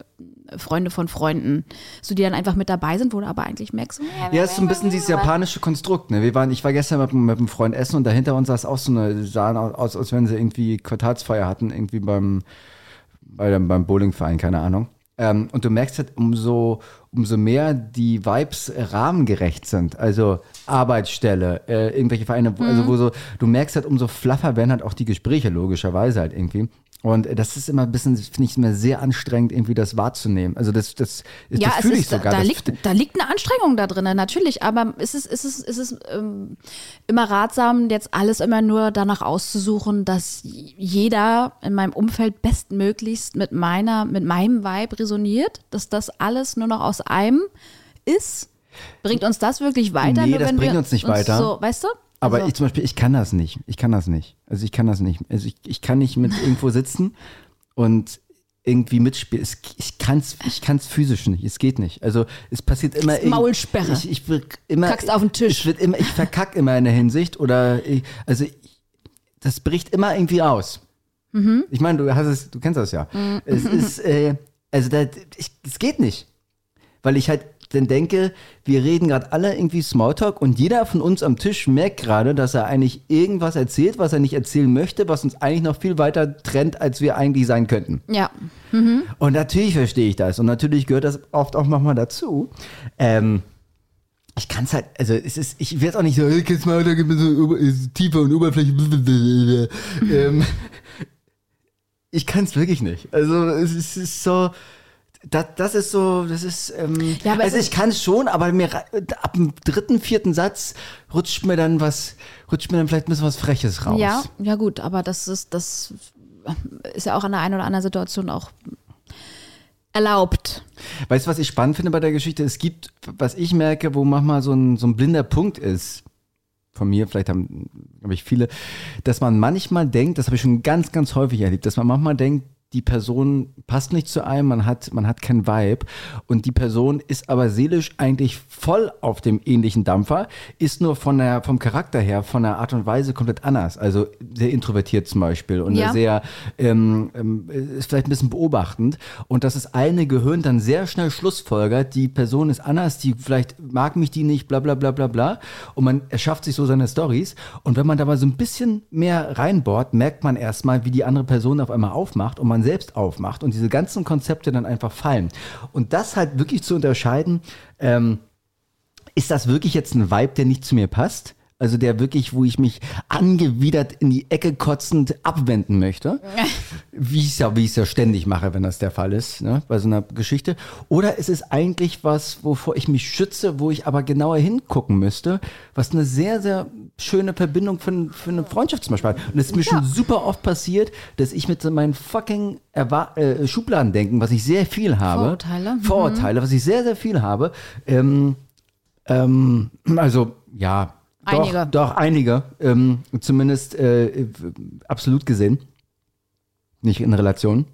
Speaker 3: Freunde von Freunden, so die dann einfach mit dabei sind, wo du aber eigentlich merkst, so,
Speaker 2: Ja, es ist so ein bisschen dieses japanische Konstrukt. Ne? Wir waren, ich war gestern mit, mit einem Freund essen und dahinter uns saß auch so eine, sahen aus, als wenn sie irgendwie Quartalsfeier hatten, irgendwie beim, bei dem, beim Bowlingverein, keine Ahnung. Ähm, und du merkst halt, umso, umso mehr die Vibes rahmengerecht sind, also Arbeitsstelle, äh, irgendwelche Vereine, wo, also wo so, du merkst halt, umso flaffer werden halt auch die Gespräche, logischerweise halt irgendwie. Und das ist immer ein bisschen, finde ich, immer sehr anstrengend, irgendwie das wahrzunehmen. Also das, das, das
Speaker 3: Ja,
Speaker 2: fühle ich sogar.
Speaker 3: da,
Speaker 2: das,
Speaker 3: liegt, da liegt eine Anstrengung da drin, natürlich, aber ist es ist es, ist es ähm, immer ratsam, jetzt alles immer nur danach auszusuchen, dass jeder in meinem Umfeld bestmöglichst mit meiner, mit meinem Vibe resoniert, dass das alles nur noch aus einem ist? Bringt uns das wirklich weiter?
Speaker 2: Nee, das
Speaker 3: wenn
Speaker 2: bringt
Speaker 3: wir
Speaker 2: uns nicht weiter.
Speaker 3: So, weißt du?
Speaker 2: Aber
Speaker 3: Also-
Speaker 2: ich zum Beispiel, ich kann das nicht. Ich kann das nicht. Also ich kann das nicht. Also ich, ich kann nicht mit irgendwo sitzen und irgendwie mitspielen. Ich kann es ich kann's physisch nicht. Es geht nicht. Also es passiert immer. irgend-
Speaker 3: Maulsperre.
Speaker 2: Ich, ich will immer.
Speaker 3: Kackst auf den Tisch.
Speaker 2: Ich, immer, ich verkack immer in der Hinsicht oder ich, also ich, das bricht immer irgendwie aus.
Speaker 3: Mhm.
Speaker 2: Ich meine, du hast es, du kennst das ja. Es ist, äh, also da, ich, es geht nicht. Weil ich halt dann denke, wir reden gerade alle irgendwie Smalltalk und jeder von uns am Tisch merkt gerade, dass er eigentlich irgendwas erzählt, was er nicht erzählen möchte, was uns eigentlich noch viel weiter trennt, als wir eigentlich sein könnten.
Speaker 3: Ja.
Speaker 2: Und natürlich verstehe ich das und natürlich gehört das oft auch nochmal dazu. Ähm, ich kann es halt, also es ist, ich werde auch nicht so, kennst mal, so tiefer und Oberfläche. ähm, ich kann es wirklich nicht. Also es ist so, das, das ist so, das ist, ähm,
Speaker 3: Ja,
Speaker 2: also ich kann es schon, aber mir ab dem dritten, vierten Satz rutscht mir dann was, rutscht mir dann vielleicht ein bisschen was Freches raus.
Speaker 3: Ja, ja gut, aber das ist, das ist ja auch an der einen oder anderen Situation auch erlaubt.
Speaker 2: Weißt du, was ich spannend finde bei der Geschichte? Es gibt, was ich merke, wo manchmal so ein, so ein blinder Punkt ist, von mir, vielleicht haben, habe ich viele, dass man manchmal denkt, das habe ich schon ganz, ganz häufig erlebt, dass man manchmal denkt, die Person passt nicht zu einem, man hat, man hat kein Vibe und die Person ist aber seelisch eigentlich voll auf dem ähnlichen Dampfer, ist nur von der, vom Charakter her, von der Art und Weise komplett anders. Also sehr introvertiert zum Beispiel und
Speaker 3: Ja.
Speaker 2: sehr, ähm, ähm, ist vielleicht ein bisschen beobachtend und dass das eine Gehirn dann sehr schnell schlussfolgert, die Person ist anders, die vielleicht mag mich die nicht, bla bla bla bla bla und man erschafft sich so seine Stories und wenn man da mal so ein bisschen mehr reinbohrt, merkt man erstmal, wie die andere Person auf einmal aufmacht und man selbst aufmacht und diese ganzen Konzepte dann einfach fallen. Und das halt wirklich zu unterscheiden, ähm, ist das wirklich jetzt ein Vibe, der nicht zu mir passt? Also der wirklich, wo ich mich angewidert in die Ecke kotzend abwenden möchte. Wie ich es ja, wie ich es ja ständig mache, wenn das der Fall ist, ne, bei so einer Geschichte. Oder ist es eigentlich was, wovor ich mich schütze, wo ich aber genauer hingucken müsste, was eine sehr, sehr schöne Verbindung für, für eine Freundschaft zum Beispiel hat. Und es ist mir schon super oft passiert, dass ich mit so meinen fucking Erwa äh, Schubladendenken, was ich sehr viel habe.
Speaker 3: Vorurteile, mhm.
Speaker 2: Vorurteile, was ich sehr, sehr viel habe. Ähm, ähm, also, ja.
Speaker 3: Einige.
Speaker 2: Doch, doch einige. Ähm, zumindest äh, absolut gesehen. Nicht in Relation.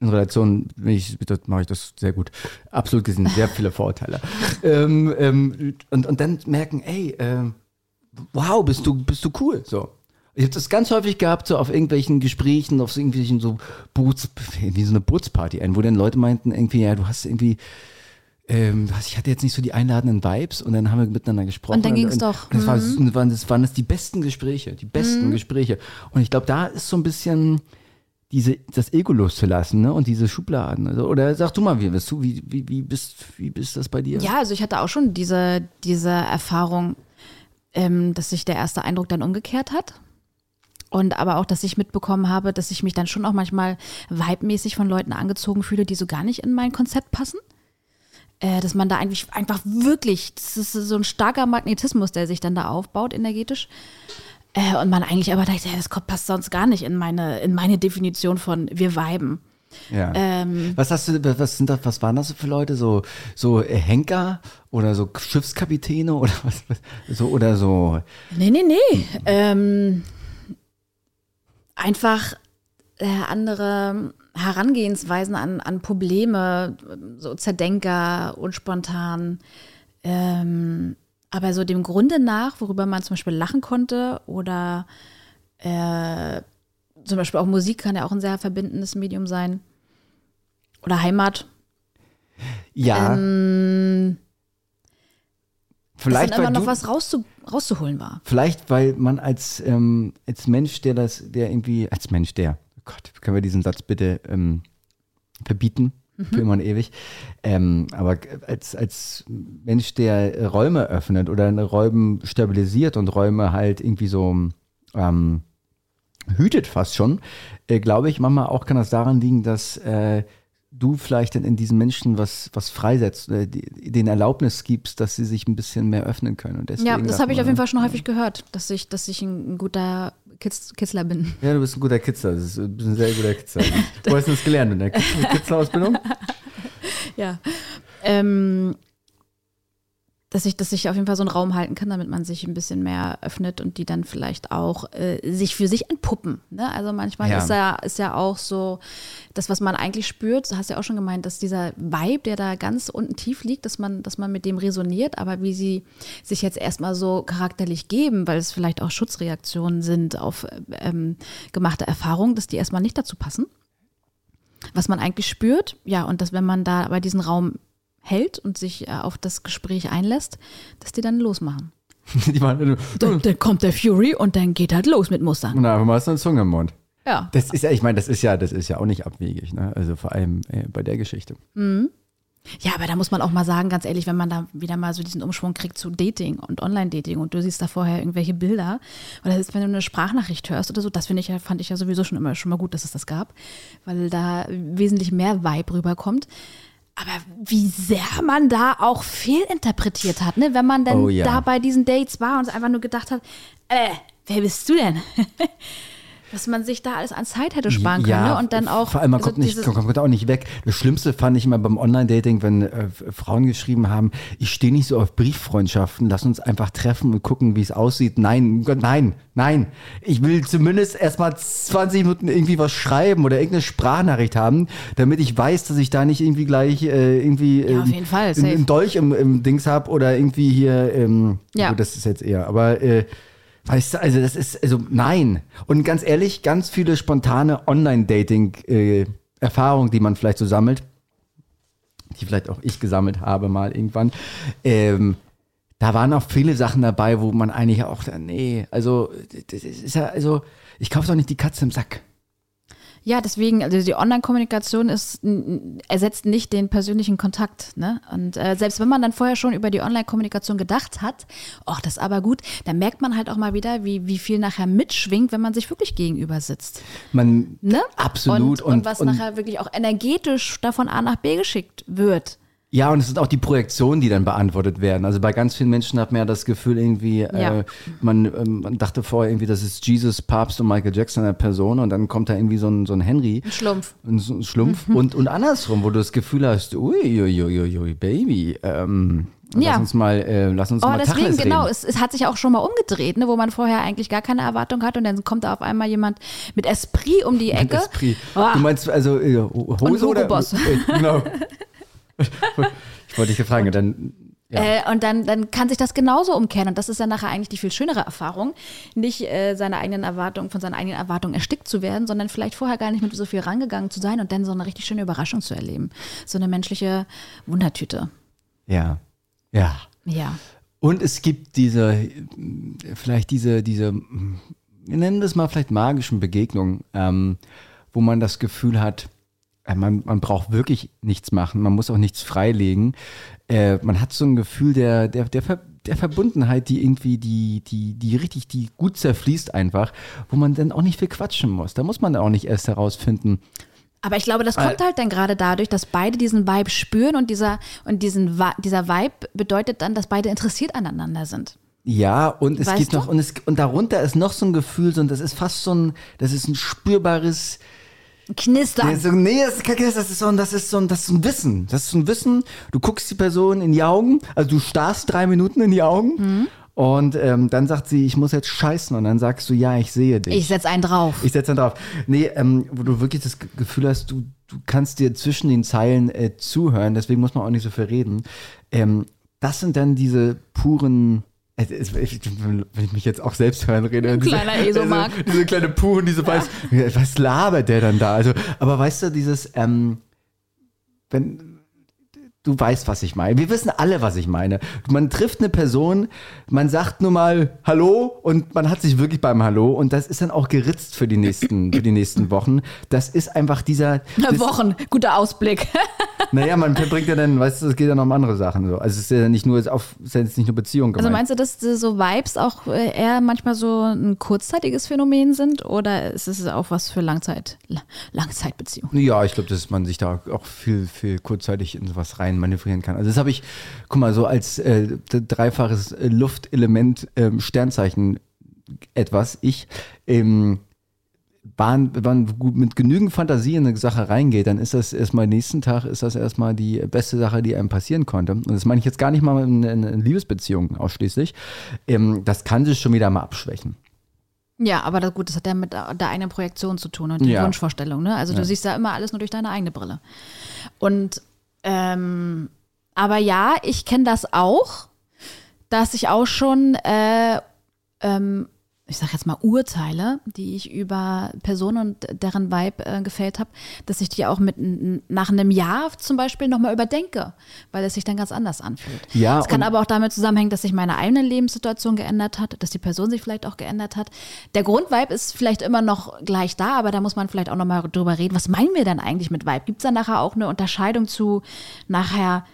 Speaker 2: In Relation mache ich das sehr gut. Absolut gesehen, sehr viele Vorurteile. ähm, ähm, und, und dann merken, ey, ähm, wow, bist du, bist du cool. So. Ich habe das ganz häufig gehabt, so auf irgendwelchen Gesprächen, auf so irgendwelchen so Boots, wie so eine Bootsparty ein, wo dann Leute meinten, irgendwie, ja, du hast irgendwie, ähm, ich hatte jetzt nicht so die einladenden Vibes und dann haben wir miteinander gesprochen.
Speaker 3: Und dann ging's doch.
Speaker 2: Und das, war, das, waren, das waren das die besten Gespräche, die besten Gespräche. Und ich glaube, da ist so ein bisschen diese, das Ego loszulassen, ne? Und diese Schubladen. Also, oder sag du mal, wie bist du, wie, wie, wie bist, wie bist das bei dir?
Speaker 3: Ja, also ich hatte auch schon diese, diese Erfahrung, ähm, dass sich der erste Eindruck dann umgekehrt hat. Und aber auch, dass ich mitbekommen habe, dass ich mich dann schon auch manchmal vibemäßig von Leuten angezogen fühle, die so gar nicht in mein Konzept passen. Äh, dass man da eigentlich einfach wirklich, das ist so ein starker Magnetismus, der sich dann da aufbaut energetisch. Äh, und man eigentlich aber denkt, ja, das passt sonst gar nicht in meine, in meine Definition von wir viben.
Speaker 2: Ja.
Speaker 3: Ähm,
Speaker 2: was hast du, was sind das, was waren das für Leute? So, so äh, Henker oder so Schiffskapitäne oder was, was so oder so.
Speaker 3: Nee, nee, nee. Ähm, einfach äh, andere Herangehensweisen an, an Probleme, so Zerdenker, unspontan. Ähm, aber so dem Grunde nach, worüber man zum Beispiel lachen konnte oder äh, zum Beispiel auch Musik kann ja auch ein sehr verbindendes Medium sein. Oder Heimat.
Speaker 2: Ja.
Speaker 3: Ähm,
Speaker 2: vielleicht weil
Speaker 3: immer noch
Speaker 2: du,
Speaker 3: was rauszu, rauszuholen war.
Speaker 2: vielleicht weil man als ähm, als Mensch, der das, der irgendwie als Mensch, der, Gott, können wir diesen Satz bitte ähm, verbieten? Für immer und ewig. Ähm, aber als, als Mensch, der Räume öffnet oder Räume stabilisiert und Räume halt irgendwie so ähm, hütet fast schon, äh, glaube ich, manchmal auch kann das daran liegen, dass äh, du vielleicht dann in diesen Menschen was, was freisetzt, äh, die, den Erlaubnis gibst, dass sie sich ein bisschen mehr öffnen können. Und deswegen
Speaker 3: Ja, das habe ich auf jeden Fall schon häufig gehört, dass ich, dass ich ein, guter Kitz, Kitzler bin.
Speaker 2: Ja, du bist ein guter Kitzler, das ist, du bist ein sehr guter Kitzler. Wo hast du das gelernt? In der Kitz- Kitzler-Ausbildung?
Speaker 3: Ja. Ähm, dass ich, dass ich auf jeden Fall so einen Raum halten kann, damit man sich ein bisschen mehr öffnet und die dann vielleicht auch äh, sich für sich entpuppen. Ne? Also manchmal
Speaker 2: Ja.
Speaker 3: ist ja, ist ja auch so, das, was man eigentlich spürt, du hast ja auch schon gemeint, dass dieser Vibe, der da ganz unten tief liegt, dass man, dass man mit dem resoniert, aber wie sie sich jetzt erstmal so charakterlich geben, weil es vielleicht auch Schutzreaktionen sind auf ähm, gemachte Erfahrungen, dass die erstmal nicht dazu passen was man eigentlich spürt. Ja, und dass wenn man da bei diesem Raum hält und sich äh, auf das Gespräch einlässt, dass die dann losmachen.
Speaker 2: Die machen,
Speaker 3: Dann, dann kommt der Fury und dann geht halt los mit Mustern.
Speaker 2: und einfach mal hast du eine Zunge im Mund.
Speaker 3: Ja.
Speaker 2: Das ist ja, ich meine, das ist ja, das ist ja auch nicht abwegig, ne? Also vor allem äh, bei der Geschichte.
Speaker 3: Ja, aber da muss man auch mal sagen, ganz ehrlich, wenn man da wieder mal so diesen Umschwung kriegt zu Dating und Online-Dating und du siehst da vorher irgendwelche Bilder oder das ist, wenn du eine Sprachnachricht hörst oder so, das finde ich ja, fand ich ja sowieso schon immer schon mal gut, dass es das gab, weil da wesentlich mehr Vibe rüberkommt. Aber wie sehr man da auch fehlinterpretiert hat, ne? wenn man dann
Speaker 2: Oh ja.
Speaker 3: da bei diesen Dates war und einfach nur gedacht hat, äh, wer bist du denn? Was man sich da alles an Zeit hätte sparen können. ne? Und dann auch.
Speaker 2: Vor allem, man
Speaker 3: also
Speaker 2: kommt, nicht, kommt, kommt auch nicht weg. Das Schlimmste fand ich immer beim Online-Dating, wenn äh, Frauen geschrieben haben, ich stehe nicht so auf Brieffreundschaften, lass uns einfach treffen und gucken, wie es aussieht. Nein, Gott, nein, nein. Ich will zumindest erstmal 20 Minuten irgendwie was schreiben oder irgendeine Sprachnachricht haben, damit ich weiß, dass ich da nicht irgendwie gleich äh, irgendwie
Speaker 3: Ja, auf
Speaker 2: ähm,
Speaker 3: jeden Fall, safe.
Speaker 2: Dolch im, im Dings hab oder irgendwie hier, ähm,
Speaker 3: Ja.
Speaker 2: gut, das ist jetzt eher, aber äh, Weißt du, also das ist, also nein. Und ganz ehrlich, ganz viele spontane Online-Dating-Erfahrungen, die man vielleicht so sammelt, die vielleicht auch ich gesammelt habe mal irgendwann, ähm, da waren auch viele Sachen dabei, wo man eigentlich auch, nee, also das ist ja, also ich kaufe doch nicht die Katze im Sack.
Speaker 3: Ja, deswegen, also die Online-Kommunikation ist, ersetzt nicht den persönlichen Kontakt. Ne? Und äh, selbst wenn man dann vorher schon über die Online-Kommunikation gedacht hat, ach, das ist aber gut, dann merkt man halt auch mal wieder, wie, wie viel nachher mitschwingt, wenn man sich wirklich gegenüber sitzt.
Speaker 2: Man,
Speaker 3: Ne?
Speaker 2: absolut.
Speaker 3: Und, und, was nachher wirklich auch energetisch davon A nach B geschickt wird.
Speaker 2: Ja, und es sind auch die Projektionen, die dann beantwortet werden. Also bei ganz vielen Menschen hat man ja das Gefühl irgendwie,
Speaker 3: Ja.
Speaker 2: äh, man, ähm, man dachte vorher irgendwie, das ist Jesus, Papst und Michael Jackson in der Person und dann kommt da irgendwie so ein, so ein Henry,
Speaker 3: Ein Schlumpf.
Speaker 2: ein, ein Schlumpf und, und andersrum, wo du das Gefühl hast, uiuiuiui, Baby, ähm,
Speaker 3: Ja.
Speaker 2: lass uns mal, äh, lass uns
Speaker 3: Aber
Speaker 2: mal
Speaker 3: deswegen,
Speaker 2: Tacheles
Speaker 3: genau, es, es hat sich auch schon mal umgedreht, ne, wo man vorher eigentlich gar keine Erwartung hat und dann kommt da auf einmal jemand mit Esprit um die Ecke.
Speaker 2: Esprit.
Speaker 3: Ah.
Speaker 2: Du meinst also äh, Hose oder?
Speaker 3: Boss.
Speaker 2: Äh, genau. ich wollte dich gefragt, dann Ja.
Speaker 3: Äh, und dann, dann kann sich das genauso umkehren. Und das ist ja nachher eigentlich die viel schönere Erfahrung. Nicht äh, seine eigenen Erwartungen, von seinen eigenen Erwartungen erstickt zu werden, sondern vielleicht vorher gar nicht mit so viel rangegangen zu sein und dann so eine richtig schöne Überraschung zu erleben. So eine menschliche Wundertüte.
Speaker 2: ja. Ja.
Speaker 3: Ja.
Speaker 2: Und es gibt diese, vielleicht diese, diese, wir nennen das mal vielleicht magischen Begegnungen, ähm, wo man das Gefühl hat, man, man braucht wirklich nichts machen, man muss auch nichts freilegen. Äh, man hat so ein Gefühl der, der, der, Ver, der Verbundenheit, die irgendwie, die, die, die richtig, die gut zerfließt einfach, wo man dann auch nicht viel quatschen muss. Da muss man auch nicht erst herausfinden,
Speaker 3: Aber ich glaube, das kommt halt dann gerade dadurch, dass beide diesen Vibe spüren und dieser, und diesen, dieser Vibe bedeutet dann, dass beide interessiert aneinander sind.
Speaker 2: Ja, und es
Speaker 3: Weißt
Speaker 2: gibt
Speaker 3: du?
Speaker 2: noch, und, es, und darunter ist noch so ein Gefühl, so, und das ist fast so ein, das ist ein spürbares,
Speaker 3: Knistern.
Speaker 2: Nee, so, nee das, ist kein Kiss, das ist so ein, das ist so ein, das ist so ein Wissen. Das ist so ein Wissen. Du guckst die Person in die Augen, also du starrst drei Minuten in die Augen
Speaker 3: Mhm.
Speaker 2: und ähm, dann sagt sie, ich muss jetzt scheißen und dann sagst du, ja, ich sehe dich.
Speaker 3: Ich setz einen drauf.
Speaker 2: Ich setze dann drauf. Nee, ähm, wo du wirklich das Ge- Gefühl hast, du, du kannst dir zwischen den Zeilen äh, zuhören, deswegen muss man auch nicht so viel reden. Ähm, das sind dann diese puren. Wenn ich mich jetzt auch selbst hören rede. Diese,
Speaker 3: Kleiner Esomark.
Speaker 2: Diese, diese kleine Puren, diese weiß, was labert der dann da? Also, aber weißt du, dieses, ähm, wenn, du weißt, was ich meine. Wir wissen alle, was ich meine. Man trifft eine Person, man sagt nur mal Hallo und man hat sich wirklich beim Hallo und das ist dann auch geritzt für die nächsten, für die nächsten Wochen. Das ist einfach dieser. Das,
Speaker 3: Wochen, guter Ausblick.
Speaker 2: Naja, man verbringt ja dann, weißt du, es geht ja noch um andere Sachen so. Also es ist ja nicht nur auf, es ist ja jetzt nicht nur Beziehung
Speaker 3: Also
Speaker 2: gemeint.
Speaker 3: meinst du, dass so Vibes auch äh, eher manchmal so ein kurzzeitiges Phänomen sind oder ist es auch was für Langzeit, La- Langzeitbeziehungen?
Speaker 2: Ja, ich glaube, dass man sich da auch viel, viel kurzzeitig in sowas rein manövrieren kann. Also das habe ich, guck mal, so als äh, dreifaches äh, Luftelement ähm, Sternzeichen etwas, ich, ähm, waren, wenn man gut mit genügend Fantasie in eine Sache reingeht, dann ist das erstmal nächsten Tag, ist das erstmal die beste Sache, die einem passieren konnte. Und das meine ich jetzt gar nicht mal in, in, in Liebesbeziehungen ausschließlich. Ähm, das kann sich schon wieder mal abschwächen.
Speaker 3: Ja, aber das, gut, das hat ja mit der der eigenen Projektion zu tun und die
Speaker 2: Ja.
Speaker 3: Wunschvorstellung. Ne? Also du
Speaker 2: Ja.
Speaker 3: siehst ja immer alles nur durch deine eigene Brille. Und ähm, aber ja, ich kenne das auch, dass ich auch schon äh, ähm, ich sag jetzt mal Urteile, die ich über Personen und deren Vibe äh, gefällt habe, dass ich die auch mit nach einem Jahr zum Beispiel nochmal überdenke, weil es sich dann ganz anders anfühlt.
Speaker 2: Ja,
Speaker 3: es kann aber auch damit zusammenhängen, dass sich meine eigene Lebenssituation geändert hat, dass die Person sich vielleicht auch geändert hat. Der Grundvibe ist vielleicht immer noch gleich da, aber da muss man vielleicht auch nochmal drüber reden. Was meinen wir denn eigentlich mit Vibe? Gibt es da nachher auch eine Unterscheidung zu nachher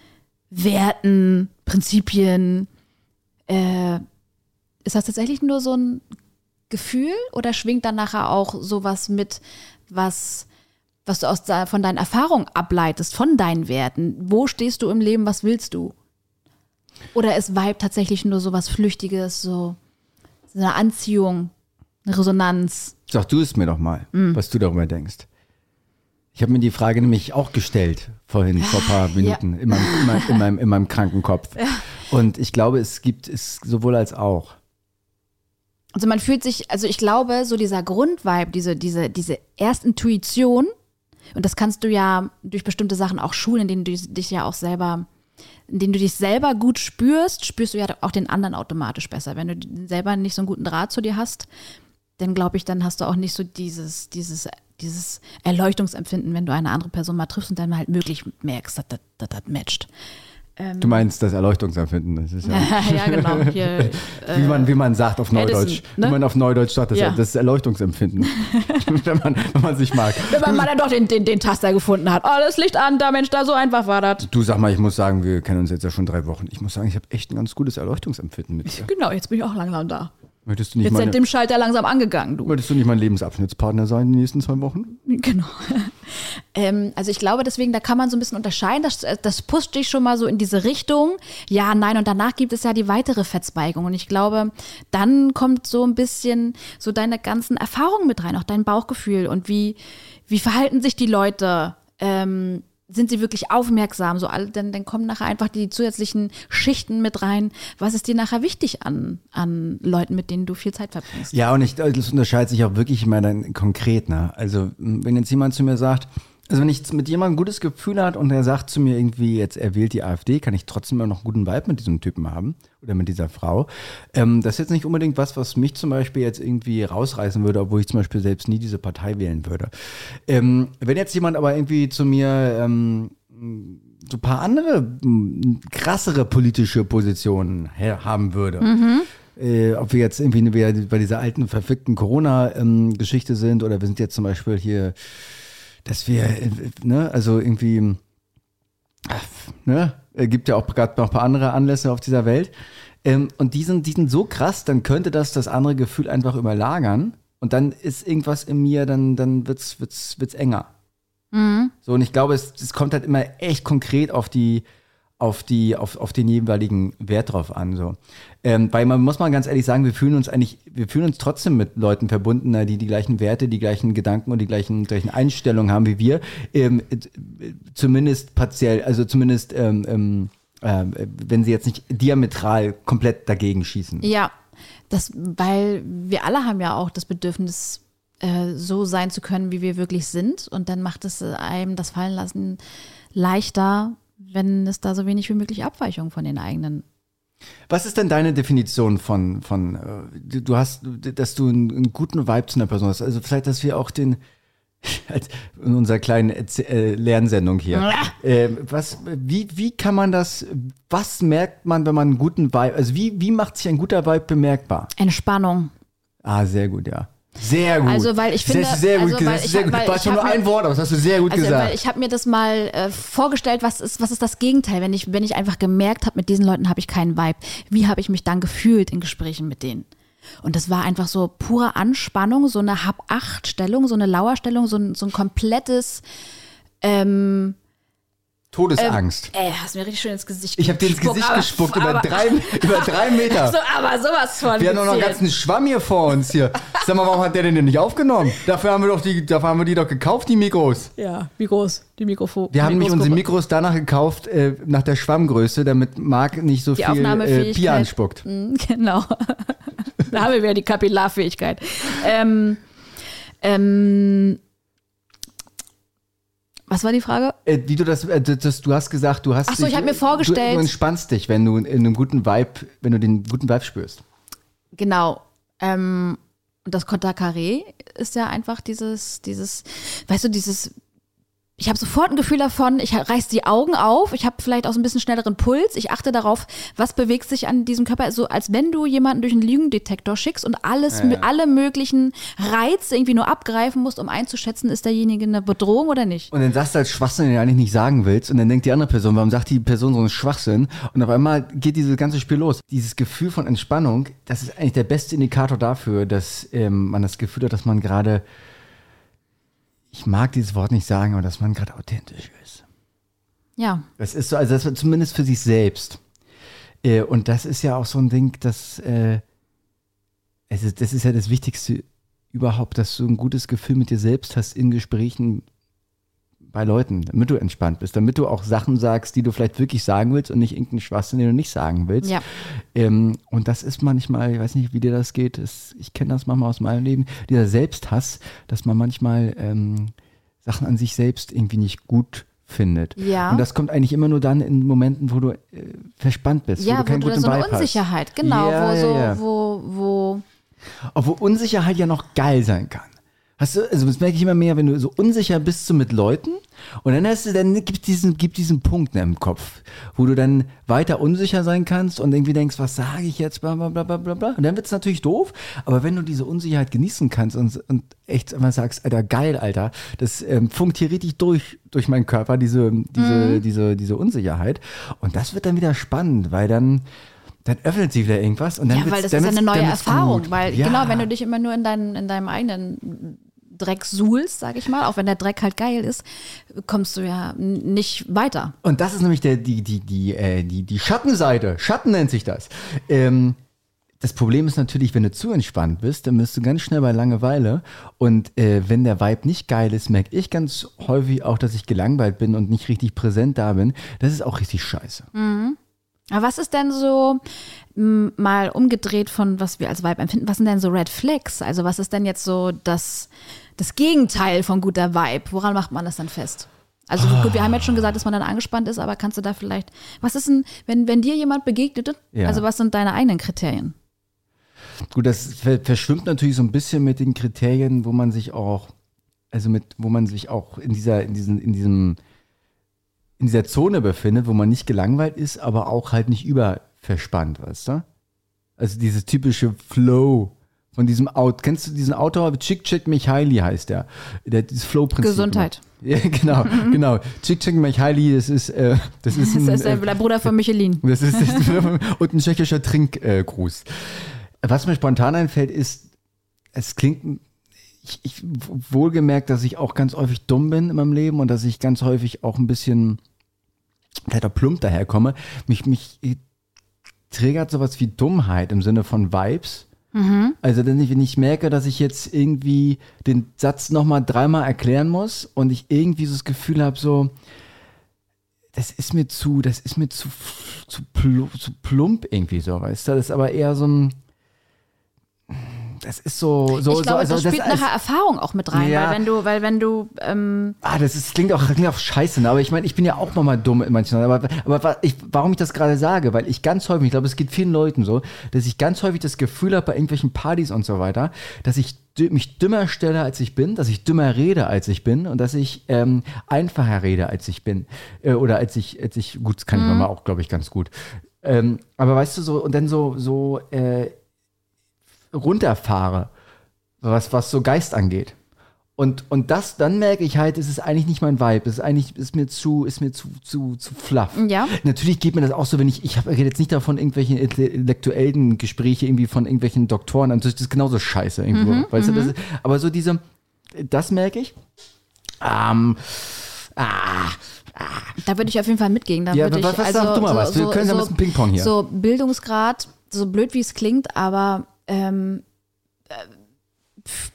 Speaker 3: Werten, Prinzipien? Äh, ist das tatsächlich nur so ein Gefühl oder schwingt dann nachher auch sowas mit, was, was du aus von deinen Erfahrungen ableitest, von deinen Werten? Wo stehst du im Leben, was willst du? Oder ist Vibe tatsächlich nur sowas Flüchtiges, so, so eine Anziehung, eine Resonanz?
Speaker 2: Sag du es mir doch mal,
Speaker 3: Mm.
Speaker 2: was du darüber denkst. Ich habe mir die Frage nämlich auch gestellt vorhin, vor ein paar Minuten, in, meinem, in, meinem, in, meinem, in meinem kranken Kopf. Und ich glaube, es gibt es sowohl als auch.
Speaker 3: Also man fühlt sich, also ich glaube, so dieser Grundvibe, diese, diese, diese Erstintuition, und das kannst du ja durch bestimmte Sachen auch schulen, in denen du dich ja auch selber, in denen du dich selber gut spürst, spürst du ja auch den anderen automatisch besser. Wenn du selber nicht so einen guten Draht zu dir hast, dann glaube ich, dann hast du auch nicht so dieses, dieses, dieses Erleuchtungsempfinden, wenn du eine andere Person mal triffst und dann halt wirklich merkst, dass das, dass matcht.
Speaker 2: Du meinst das Erleuchtungsempfinden, das ist ja,
Speaker 3: ja, genau. Hier,
Speaker 2: wie, man, wie man sagt auf
Speaker 3: Edison,
Speaker 2: Neudeutsch.
Speaker 3: ne?
Speaker 2: Wie man auf Neudeutsch sagt, das,
Speaker 3: Ja.
Speaker 2: das ist Erleuchtungsempfinden. wenn, man, wenn man sich mag.
Speaker 3: wenn man mal dann doch den, den, den Taster gefunden hat. Oh, das Licht an, da Mensch, da so einfach war das.
Speaker 2: Du sag mal, ich muss sagen, wir kennen uns jetzt ja schon drei Wochen. Ich muss sagen, ich habe echt ein ganz gutes Erleuchtungsempfinden mit dir.
Speaker 3: Genau, jetzt bin ich auch langsam da.
Speaker 2: Möchtest du nicht,
Speaker 3: Jetzt sind
Speaker 2: meine,
Speaker 3: dem Schalter langsam angegangen, du.
Speaker 2: möchtest du nicht mein Lebensabschnittspartner sein die nächsten zwei Wochen?
Speaker 3: Genau. ähm, also ich glaube, deswegen, da kann man so ein bisschen unterscheiden. Das, das pusht dich schon mal so in diese Richtung. Ja, nein, und danach gibt es ja die weitere Verzweigung. Und ich glaube, dann kommt so ein bisschen so deine ganzen Erfahrungen mit rein, auch dein Bauchgefühl und wie, wie verhalten sich die Leute. Ähm, sind sie wirklich aufmerksam? So all, dann, dann kommen nachher einfach die zusätzlichen Schichten mit rein. Was ist dir nachher wichtig an, an Leuten, mit denen du viel Zeit verbringst?
Speaker 2: Ja, und ich, das unterscheidet sich auch wirklich immer dann konkret. Ne? Also, wenn jetzt jemand zu mir sagt, also wenn ich mit jemandem ein gutes Gefühl hat und er sagt zu mir irgendwie, jetzt er wählt die AfD, kann ich trotzdem immer noch einen guten Vibe mit diesem Typen haben oder mit dieser Frau. Ähm, das ist jetzt nicht unbedingt was, was mich zum Beispiel jetzt irgendwie rausreißen würde, obwohl ich zum Beispiel selbst nie diese Partei wählen würde. Ähm, wenn jetzt jemand aber irgendwie zu mir ähm, so ein paar andere krassere politische Positionen haben würde. Äh, ob wir jetzt irgendwie bei dieser alten verfickten Corona-Geschichte sind oder wir sind jetzt zum Beispiel hier, dass wir, ne, also irgendwie, ne, äh, gibt ja auch gerade noch ein paar andere Anlässe auf dieser Welt. Ähm, und die sind, die sind so krass, dann könnte das das andere Gefühl einfach überlagern und dann ist irgendwas in mir, dann, dann wird's, wird's, wird's enger. So, und ich glaube, es, es kommt halt immer echt konkret auf die, auf die, auf, auf den jeweiligen Wert drauf an. So. Ähm, weil man muss mal ganz ehrlich sagen, wir fühlen uns eigentlich, wir fühlen uns trotzdem mit Leuten verbunden, die die gleichen Werte, die gleichen Gedanken und die gleichen, gleichen Einstellungen haben wie wir. Ähm, äh, zumindest partiell, also zumindest ähm, ähm, wenn sie jetzt nicht diametral komplett dagegen schießen.
Speaker 3: Ja, das, weil wir alle haben ja auch das Bedürfnis, äh, so sein zu können, wie wir wirklich sind. Und dann macht es äh, einem das Fallenlassen leichter, wenn es da so wenig wie möglich Abweichungen von den eigenen.
Speaker 2: Was ist denn deine Definition von, von äh, du hast, dass du einen, einen guten Vibe zu einer Person hast? Also vielleicht, dass wir auch den, in unserer kleinen Erz- äh, Lernsendung hier. äh, was, wie, wie kann man das, was merkt man, wenn man einen guten Vibe, also wie, wie macht sich ein guter Vibe bemerkbar?
Speaker 3: Entspannung.
Speaker 2: Ah, sehr gut, ja. Sehr gut.
Speaker 3: Also, weil ich finde-
Speaker 2: Sehr, sehr gut
Speaker 3: also,
Speaker 2: gesagt.
Speaker 3: ich
Speaker 2: sehr gut.
Speaker 3: ich
Speaker 2: schon nur ein Wort, aber das hast du sehr gut
Speaker 3: Also,
Speaker 2: gesagt.
Speaker 3: ich habe mir das mal äh, vorgestellt, was ist, was ist das Gegenteil, wenn ich, wenn ich einfach gemerkt habe, mit diesen Leuten habe ich keinen Vibe. Wie habe ich mich dann gefühlt in Gesprächen mit denen? Und das war einfach so pure Anspannung, so eine Hab-Acht-Stellung, so eine Lauerstellung, so ein, so ein komplettes, ähm,
Speaker 2: Todesangst.
Speaker 3: ey, hast mir richtig schön ins Gesicht
Speaker 2: ich habe dir ins Gesicht
Speaker 3: aber-
Speaker 2: gespuckt über
Speaker 3: aber-
Speaker 2: drei, über drei Meter.
Speaker 3: So, aber sowas von.
Speaker 2: Wir haben doch noch einen ganzen Schwamm hier vor uns hier. Sag mal, warum hat der den denn nicht aufgenommen? Dafür haben wir doch die, dafür haben wir die doch gekauft, die Mikros.
Speaker 3: Ja, groß? Die Mikrofon.
Speaker 2: Wir haben nämlich unsere Mikros danach gekauft, äh, nach der Schwammgröße, damit Marc nicht so
Speaker 3: Die
Speaker 2: viel äh, anspuckt.
Speaker 3: Mm, Genau. da haben wir wieder die Kapillarfähigkeit. Ähm, ähm, was war die Frage?
Speaker 2: Äh, wie du das, äh, das, du hast gesagt, du hast
Speaker 3: Ach so,
Speaker 2: dich-
Speaker 3: ich hab mir vorgestellt-
Speaker 2: Du, du entspannst dich, wenn du in einem guten Vibe, wenn du den guten Vibe spürst.
Speaker 3: Genau. Ähm, und das Konterkaré ist ja einfach dieses, dieses, weißt du, dieses, ich habe sofort ein Gefühl davon, ich reiß die Augen auf, ich habe vielleicht auch so ein bisschen schnelleren Puls, ich achte darauf, was bewegt sich an diesem Körper, so als wenn du jemanden durch einen Lügendetektor schickst und alles, alle möglichen Reize irgendwie nur abgreifen musst, um einzuschätzen, ist derjenige eine Bedrohung oder nicht.
Speaker 2: Und dann sagst du als Schwachsinn, den du eigentlich nicht sagen willst. Und dann denkt die andere Person, warum sagt die Person so einen Schwachsinn? Und auf einmal geht dieses ganze Spiel los. Dieses Gefühl von Entspannung, das ist eigentlich der beste Indikator dafür, dass ähm, man das Gefühl hat, dass man gerade, ich mag dieses Wort nicht sagen, aber dass man gerade authentisch ist.
Speaker 3: Ja,
Speaker 2: Das ist so, also das war zumindest für sich selbst. Äh, und das ist ja auch so ein Ding, das, äh, es ist, das ist ja das Wichtigste überhaupt, dass du ein gutes Gefühl mit dir selbst hast in Gesprächen bei Leuten, damit du entspannt bist, damit du auch Sachen sagst, die du vielleicht wirklich sagen willst und nicht irgendeinen Schwachsinn, den du nicht sagen willst.
Speaker 3: Ja.
Speaker 2: Ähm, und das ist manchmal, ich weiß nicht, wie dir das geht, das, ich kenne das manchmal aus meinem Leben, dieser Selbsthass, dass man manchmal ähm, Sachen an sich selbst irgendwie nicht gut findet.
Speaker 3: Ja.
Speaker 2: Und das kommt eigentlich immer nur dann in Momenten, wo du äh, verspannt bist,
Speaker 3: Ja,
Speaker 2: wo du keinen
Speaker 3: wo du
Speaker 2: guten
Speaker 3: so eine
Speaker 2: Vibe hast.
Speaker 3: Unsicherheit, genau,
Speaker 2: Ja,
Speaker 3: wo
Speaker 2: ja,
Speaker 3: so,
Speaker 2: ja.
Speaker 3: wo, wo,
Speaker 2: Obwohl Unsicherheit ja noch geil sein kann. Hast du, also das merke ich immer mehr, wenn du so unsicher bist so mit Leuten und dann hast du, dann gibt diesen, gibt diesen Punkt im Kopf, wo du dann weiter unsicher sein kannst und irgendwie denkst, was sage ich jetzt, bla bla bla bla bla bla. Und dann wird es natürlich doof, aber wenn du diese Unsicherheit genießen kannst und, und echt immer sagst, Alter, geil, Alter, das ähm, funkt hier richtig durch, durch meinen Körper, diese, diese, diese, diese Unsicherheit. Und das wird dann wieder spannend, weil dann, dann öffnet sich wieder irgendwas und dann
Speaker 3: ja, weil das ist eine neue Erfahrung,
Speaker 2: gut.
Speaker 3: weil
Speaker 2: Ja.
Speaker 3: genau, wenn du dich immer nur in, dein, in deinem eigenen Dreck suhlst, sag ich mal, auch wenn der Dreck halt geil ist, kommst du ja nicht weiter.
Speaker 2: Und das ist nämlich der, die, die, die, äh, die, die Schattenseite. Schatten nennt sich das. Ähm, das Problem ist natürlich, wenn du zu entspannt bist, dann bist du ganz schnell bei Langeweile. Und äh, wenn der Vibe nicht geil ist, merke ich ganz häufig auch, dass ich gelangweilt bin und nicht richtig präsent da bin. Das ist auch richtig scheiße.
Speaker 3: Aber was ist denn so mal umgedreht von was wir als Vibe empfinden? Was sind denn so Red Flags? Also was ist denn jetzt so das, das Gegenteil von guter Vibe? Woran macht man das dann fest? Also gut, wir haben jetzt schon gesagt, dass man dann angespannt ist, aber kannst du da vielleicht, was ist denn, wenn, wenn dir jemand begegnet,
Speaker 2: Ja.
Speaker 3: also was sind deine eigenen Kriterien?
Speaker 2: Gut, das ver verschwimmt natürlich so ein bisschen mit den Kriterien, wo man sich auch, also mit, wo man sich auch in dieser, in diesen, in diesem, in dieser Zone befindet, wo man nicht gelangweilt ist, aber auch halt nicht überverspannt, weißt du? Also dieses typische Flow von diesem Out. Kennst du diesen Autor? Chick Chick Michaili heißt der. Der dieses Flow-Prinzip.
Speaker 3: Gesundheit.
Speaker 2: Ja, genau, genau. Chick Chick Michaili, das ist, äh, das ist
Speaker 3: Das
Speaker 2: ein,
Speaker 3: ist der,
Speaker 2: äh,
Speaker 3: der Bruder von Michelin.
Speaker 2: das ist, das ist und ein tschechischer Trinkgruß. Was mir spontan einfällt, ist, es klingt, ich, ich wohlgemerkt, dass ich auch ganz häufig dumm bin in meinem Leben und dass ich ganz häufig auch ein bisschen vielleicht auch plump daherkomme. Mich, mich triggert sowas wie Dummheit im Sinne von Vibes. Also wenn ich, wenn ich merke, dass ich jetzt irgendwie den Satz nochmal dreimal erklären muss und ich irgendwie so das Gefühl habe, so, das ist mir zu, das ist mir zu, zu, plu, zu plump irgendwie so, weißt du? Das ist aber eher so ein, das ist so, so,
Speaker 3: ich glaube,
Speaker 2: so,
Speaker 3: das
Speaker 2: so
Speaker 3: spielt
Speaker 2: als-
Speaker 3: nachher Erfahrung auch mit rein,
Speaker 2: Ja.
Speaker 3: weil wenn du, weil wenn du, ähm,
Speaker 2: Ah, das ist, klingt, auch, klingt auch scheiße, ne? aber ich meine, ich bin ja auch manchmal dumm in manchen. Aber, aber ich, warum ich das gerade sage, weil ich ganz häufig, ich glaube, es geht vielen Leuten so, dass ich ganz häufig das Gefühl habe bei irgendwelchen Partys und so weiter, dass ich mich dümmer stelle, als ich bin, dass ich dümmer rede, als ich bin und dass ich ähm, einfacher rede, als ich bin. Äh, oder als ich, als ich, gut, das kann ich manchmal auch, glaube ich, ganz gut. Ähm, aber weißt du, so, und dann so, so äh, runterfahre, was, was so Geist angeht. Und, und das, dann merke ich halt, es ist eigentlich nicht mein Vibe. Es ist eigentlich, ist mir zu, ist mir zu, zu, zu fluff.
Speaker 3: Ja.
Speaker 2: Natürlich geht mir das auch so, wenn ich, ich habe jetzt nicht davon irgendwelche intellektuellen Gespräche irgendwie von irgendwelchen Doktoren, das ist genauso scheiße irgendwo.
Speaker 3: Mhm,
Speaker 2: weißt du, das ist, aber so diese, das merke ich. Ähm, ah,
Speaker 3: da würde ich auf jeden Fall mitgehen. Da
Speaker 2: Ja,
Speaker 3: würde
Speaker 2: was-
Speaker 3: ich,
Speaker 2: was
Speaker 3: also,
Speaker 2: sag du mal was? Wir können ja ein bisschen Ping-Pong hier.
Speaker 3: So Bildungsgrad, so blöd wie es klingt, aber ähm, äh,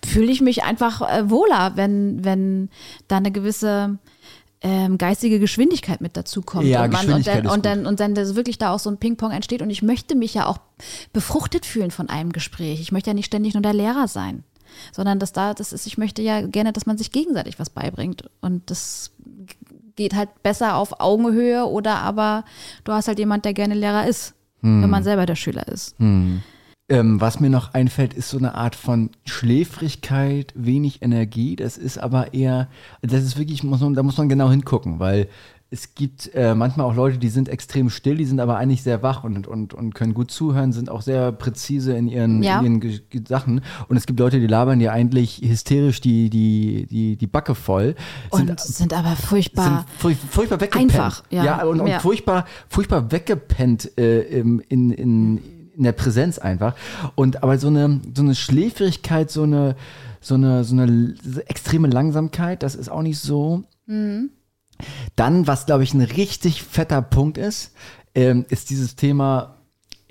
Speaker 3: fühle ich mich einfach äh, wohler, wenn, wenn da eine gewisse ähm, geistige Geschwindigkeit mit dazu kommt.
Speaker 2: Ja,
Speaker 3: und, man, und, dann, und, dann, und dann das wirklich da auch so ein Ping-Pong entsteht. Und ich möchte mich ja auch befruchtet fühlen von einem Gespräch. Ich möchte ja nicht ständig nur der Lehrer sein. Sondern dass da, das ist, ich möchte ja gerne, dass man sich gegenseitig was beibringt. Und das geht halt besser auf Augenhöhe oder aber du hast halt jemand, der gerne Lehrer ist,
Speaker 2: Hm.
Speaker 3: wenn man selber der Schüler ist.
Speaker 2: Ähm, was mir noch einfällt, ist so eine Art von Schläfrigkeit, wenig Energie. Das ist aber eher, das ist wirklich, muss man, da muss man genau hingucken, weil es gibt äh, manchmal auch Leute, die sind extrem still, die sind aber eigentlich sehr wach und, und, und können gut zuhören, sind auch sehr präzise in ihren,
Speaker 3: Ja.
Speaker 2: in ihren Sachen. Und es gibt Leute, die labern dir eigentlich hysterisch die, die, die, die Backe voll.
Speaker 3: Und sind, aber furchtbar.
Speaker 2: sind furch furchtbar weggepennt.
Speaker 3: Einfach, ja.
Speaker 2: und, und
Speaker 3: Ja.
Speaker 2: furchtbar, furchtbar weggepennt äh, in, in, in der Präsenz einfach. Und aber so eine, so eine Schläfrigkeit, so eine, so eine, so eine extreme Langsamkeit, das ist auch nicht so. Dann, was glaube ich ein richtig fetter Punkt ist, ähm, ist dieses Thema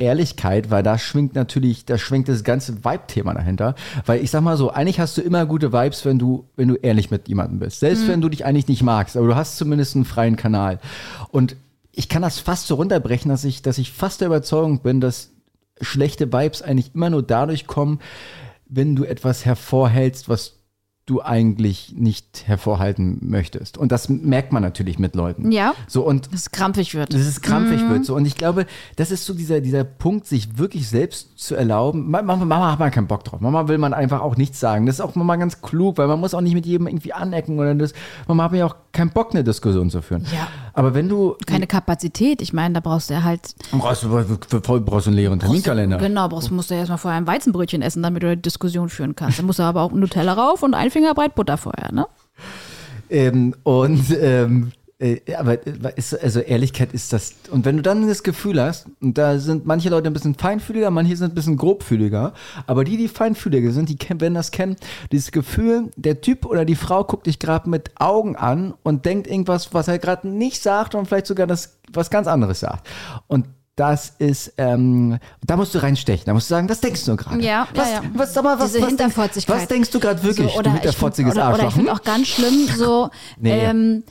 Speaker 2: Ehrlichkeit, weil da schwingt natürlich, da schwingt das ganze Vibe-Thema dahinter. Weil ich sag mal so, eigentlich hast du immer gute Vibes, wenn du, wenn du ehrlich mit jemandem bist. Selbst wenn du dich eigentlich nicht magst, aber du hast zumindest einen freien Kanal. Und ich kann das fast so runterbrechen, dass ich, dass ich fast der Überzeugung bin, dass schlechte Vibes eigentlich immer nur dadurch kommen, wenn du etwas hervorhältst, was du eigentlich nicht hervorhalten möchtest. Und das merkt man natürlich mit Leuten.
Speaker 3: Ja.
Speaker 2: So und
Speaker 3: Dass es krampfig wird.
Speaker 2: dass es krampfig wird. So. Und ich glaube, das ist so dieser, dieser Punkt, sich wirklich selbst zu erlauben. Ma- Mama, Mama hat man keinen Bock drauf. Mama will man einfach auch nichts sagen. Das ist auch mal ganz klug, weil man muss auch nicht mit jedem irgendwie anecken oder das. Mama hat ja auch keinen Bock, eine Diskussion zu führen.
Speaker 3: Ja.
Speaker 2: Aber wenn du.
Speaker 3: Keine Kapazität. Ich meine, da brauchst du ja halt.
Speaker 2: Brauchst du, brauchst du einen leeren Terminkalender.
Speaker 3: Genau, brauchst, musst du erstmal vorher ein Weizenbrötchen essen, damit du eine Diskussion führen kannst. Dann musst du aber auch Nutella rauf und ein Finger breit Butter vorher, ne?
Speaker 2: Ähm, und ähm, äh, aber äh, ist, also Ehrlichkeit ist das. Und wenn du dann das Gefühl hast, und da sind manche Leute ein bisschen feinfühliger, manche sind ein bisschen grobfühliger, aber die, die feinfühliger sind, die werden das kennen, dieses Gefühl, der Typ oder die Frau guckt dich gerade mit Augen an und denkt irgendwas, was er gerade nicht sagt und vielleicht sogar das was ganz anderes sagt. Und das ist, ähm, da musst du reinstechen. Da musst du sagen, was denkst du gerade?
Speaker 3: Ja,
Speaker 2: was,
Speaker 3: ja, ja.
Speaker 2: Was, sag mal, was,
Speaker 3: Diese
Speaker 2: was,
Speaker 3: Hinterfotzigkeit.
Speaker 2: was denkst du gerade wirklich,
Speaker 3: So,
Speaker 2: du
Speaker 3: ich
Speaker 2: hinterfotziges
Speaker 3: find, oder, oder ich
Speaker 2: Arschloch?
Speaker 3: finde auch ganz schlimm, so
Speaker 2: Nee.
Speaker 3: ähm,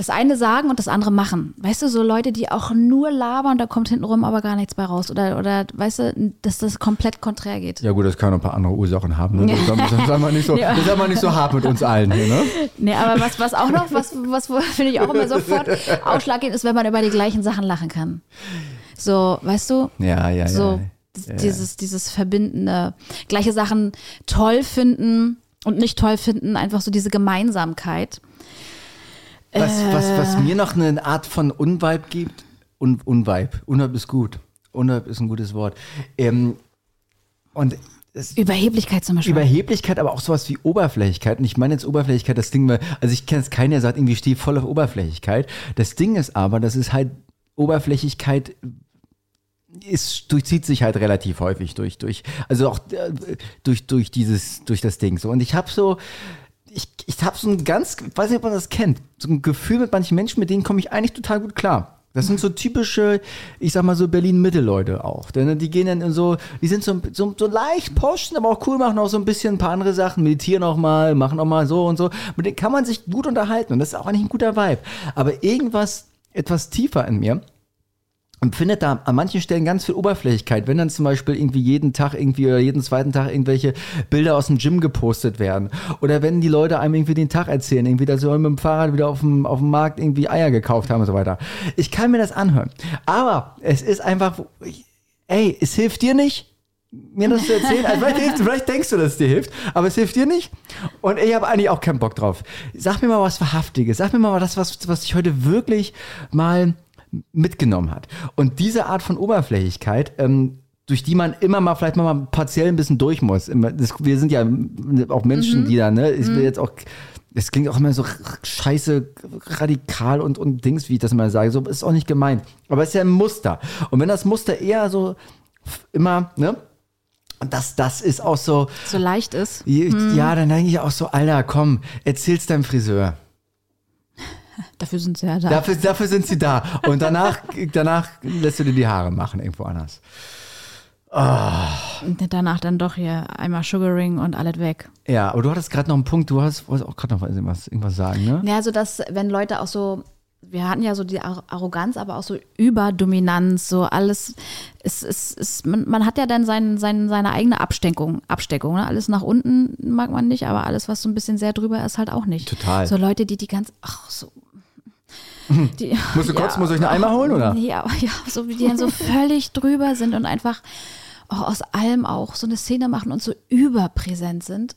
Speaker 3: das eine sagen und das andere machen. Weißt du, so Leute, die auch nur labern, da kommt hintenrum aber gar nichts bei raus. Oder, oder weißt du, dass das komplett konträr geht.
Speaker 2: Ja gut, das kann ein paar andere Ursachen haben. Ne? Das, sei mal nicht so,
Speaker 3: Ja.
Speaker 2: das sei mal nicht so hart mit uns allen hier, ne?
Speaker 3: Nee, aber was, was auch noch, was, was finde ich auch immer sofort ausschlaggebend ist, wenn man über die gleichen Sachen lachen kann. So, weißt du?
Speaker 2: Ja, ja,
Speaker 3: So,
Speaker 2: ja.
Speaker 3: dieses, dieses verbindende, gleiche Sachen toll finden und nicht toll finden, einfach so diese Gemeinsamkeit.
Speaker 2: Was, was, was
Speaker 3: Äh.
Speaker 2: mir noch eine Art von Unvibe gibt, Un, Unvibe, Unvibe ist gut. Unvibe ist ein gutes Wort. Ähm, und es,
Speaker 3: Überheblichkeit zum Beispiel.
Speaker 2: Überheblichkeit, aber auch sowas wie Oberflächlichkeit. Und ich meine jetzt Oberflächlichkeit, das Ding, weil- also ich kenne jetzt keinen, der sagt, irgendwie ich stehe voll auf Oberflächlichkeit. Das Ding ist aber, das ist halt Oberflächlichkeit ist, durchzieht sich halt relativ häufig durch, durch, also auch äh, durch, durch dieses, durch das Ding so. Und ich habe so, ich, ich habe so ein ganz, weiß nicht, ob man das kennt, so ein Gefühl mit manchen Menschen, mit denen komme ich eigentlich total gut klar. Das sind so typische, ich sag mal so Berlin-Mitte-Leute auch. Denn die gehen dann in so, die sind so, so, so leicht poschen, aber auch cool, machen auch so ein bisschen ein paar andere Sachen, meditieren auch mal, machen auch mal so und so. Mit denen kann man sich gut unterhalten und das ist auch eigentlich ein guter Vibe. Aber irgendwas etwas tiefer in mir empfindet da an manchen Stellen ganz viel Oberflächlichkeit, wenn dann zum Beispiel irgendwie jeden Tag irgendwie oder jeden zweiten Tag irgendwelche Bilder aus dem Gym gepostet werden. Oder wenn die Leute einem irgendwie den Tag erzählen, irgendwie, dass sie mit dem Fahrrad wieder auf dem, auf dem Markt irgendwie Eier gekauft haben und so weiter. Ich kann mir das anhören. Aber es ist einfach, ich- ey, es hilft dir nicht, mir das zu erzählen. Also vielleicht, vielleicht denkst du, dass es dir hilft, aber es hilft dir nicht. Und ich habe eigentlich auch keinen Bock drauf. Sag mir mal was Wahrhaftiges. Sag mir mal das, was, was dich heute wirklich mal mitgenommen hat. Und diese Art von Oberflächlichkeit, ähm, durch die man immer mal vielleicht mal partiell ein bisschen durch muss. Wir sind ja auch Menschen, die da, ne? Ich will jetzt auch. Es klingt auch immer so scheiße radikal und, und Dings, wie ich das mal sage. So ist auch nicht gemeint. Aber es ist ja ein Muster. Und wenn das Muster eher so immer, ne? Und das, das ist auch so,
Speaker 3: so leicht ist.
Speaker 2: ja, dann denke ich auch so, Alter, komm, erzähl's deinem Friseur.
Speaker 3: Dafür sind sie ja da.
Speaker 2: Dafür, dafür sind sie da. Und danach, danach lässt du dir die Haare machen irgendwo anders.
Speaker 3: Und danach dann doch hier einmal Sugaring und alles weg.
Speaker 2: Ja, aber du hattest gerade noch einen Punkt, du hast, wolltest auch gerade noch irgendwas, irgendwas sagen, ne?
Speaker 3: Ja, so dass, wenn Leute auch so, wir hatten ja so die Ar- Arroganz, aber auch so Überdominanz, so alles, es, es, es, man, man hat ja dann sein, sein, seine eigene Absteckung, Absteckung, ne? Alles nach unten mag man nicht, aber alles, was so ein bisschen sehr drüber ist, halt auch nicht.
Speaker 2: Total.
Speaker 3: So Leute, die die ganz, ach so. Die,
Speaker 2: Musst du kurz, muss ich einen Eimer holen, oder?
Speaker 3: Ja, ja, so wie die dann so völlig drüber sind und einfach oh, aus allem auch so eine Szene machen und so überpräsent sind.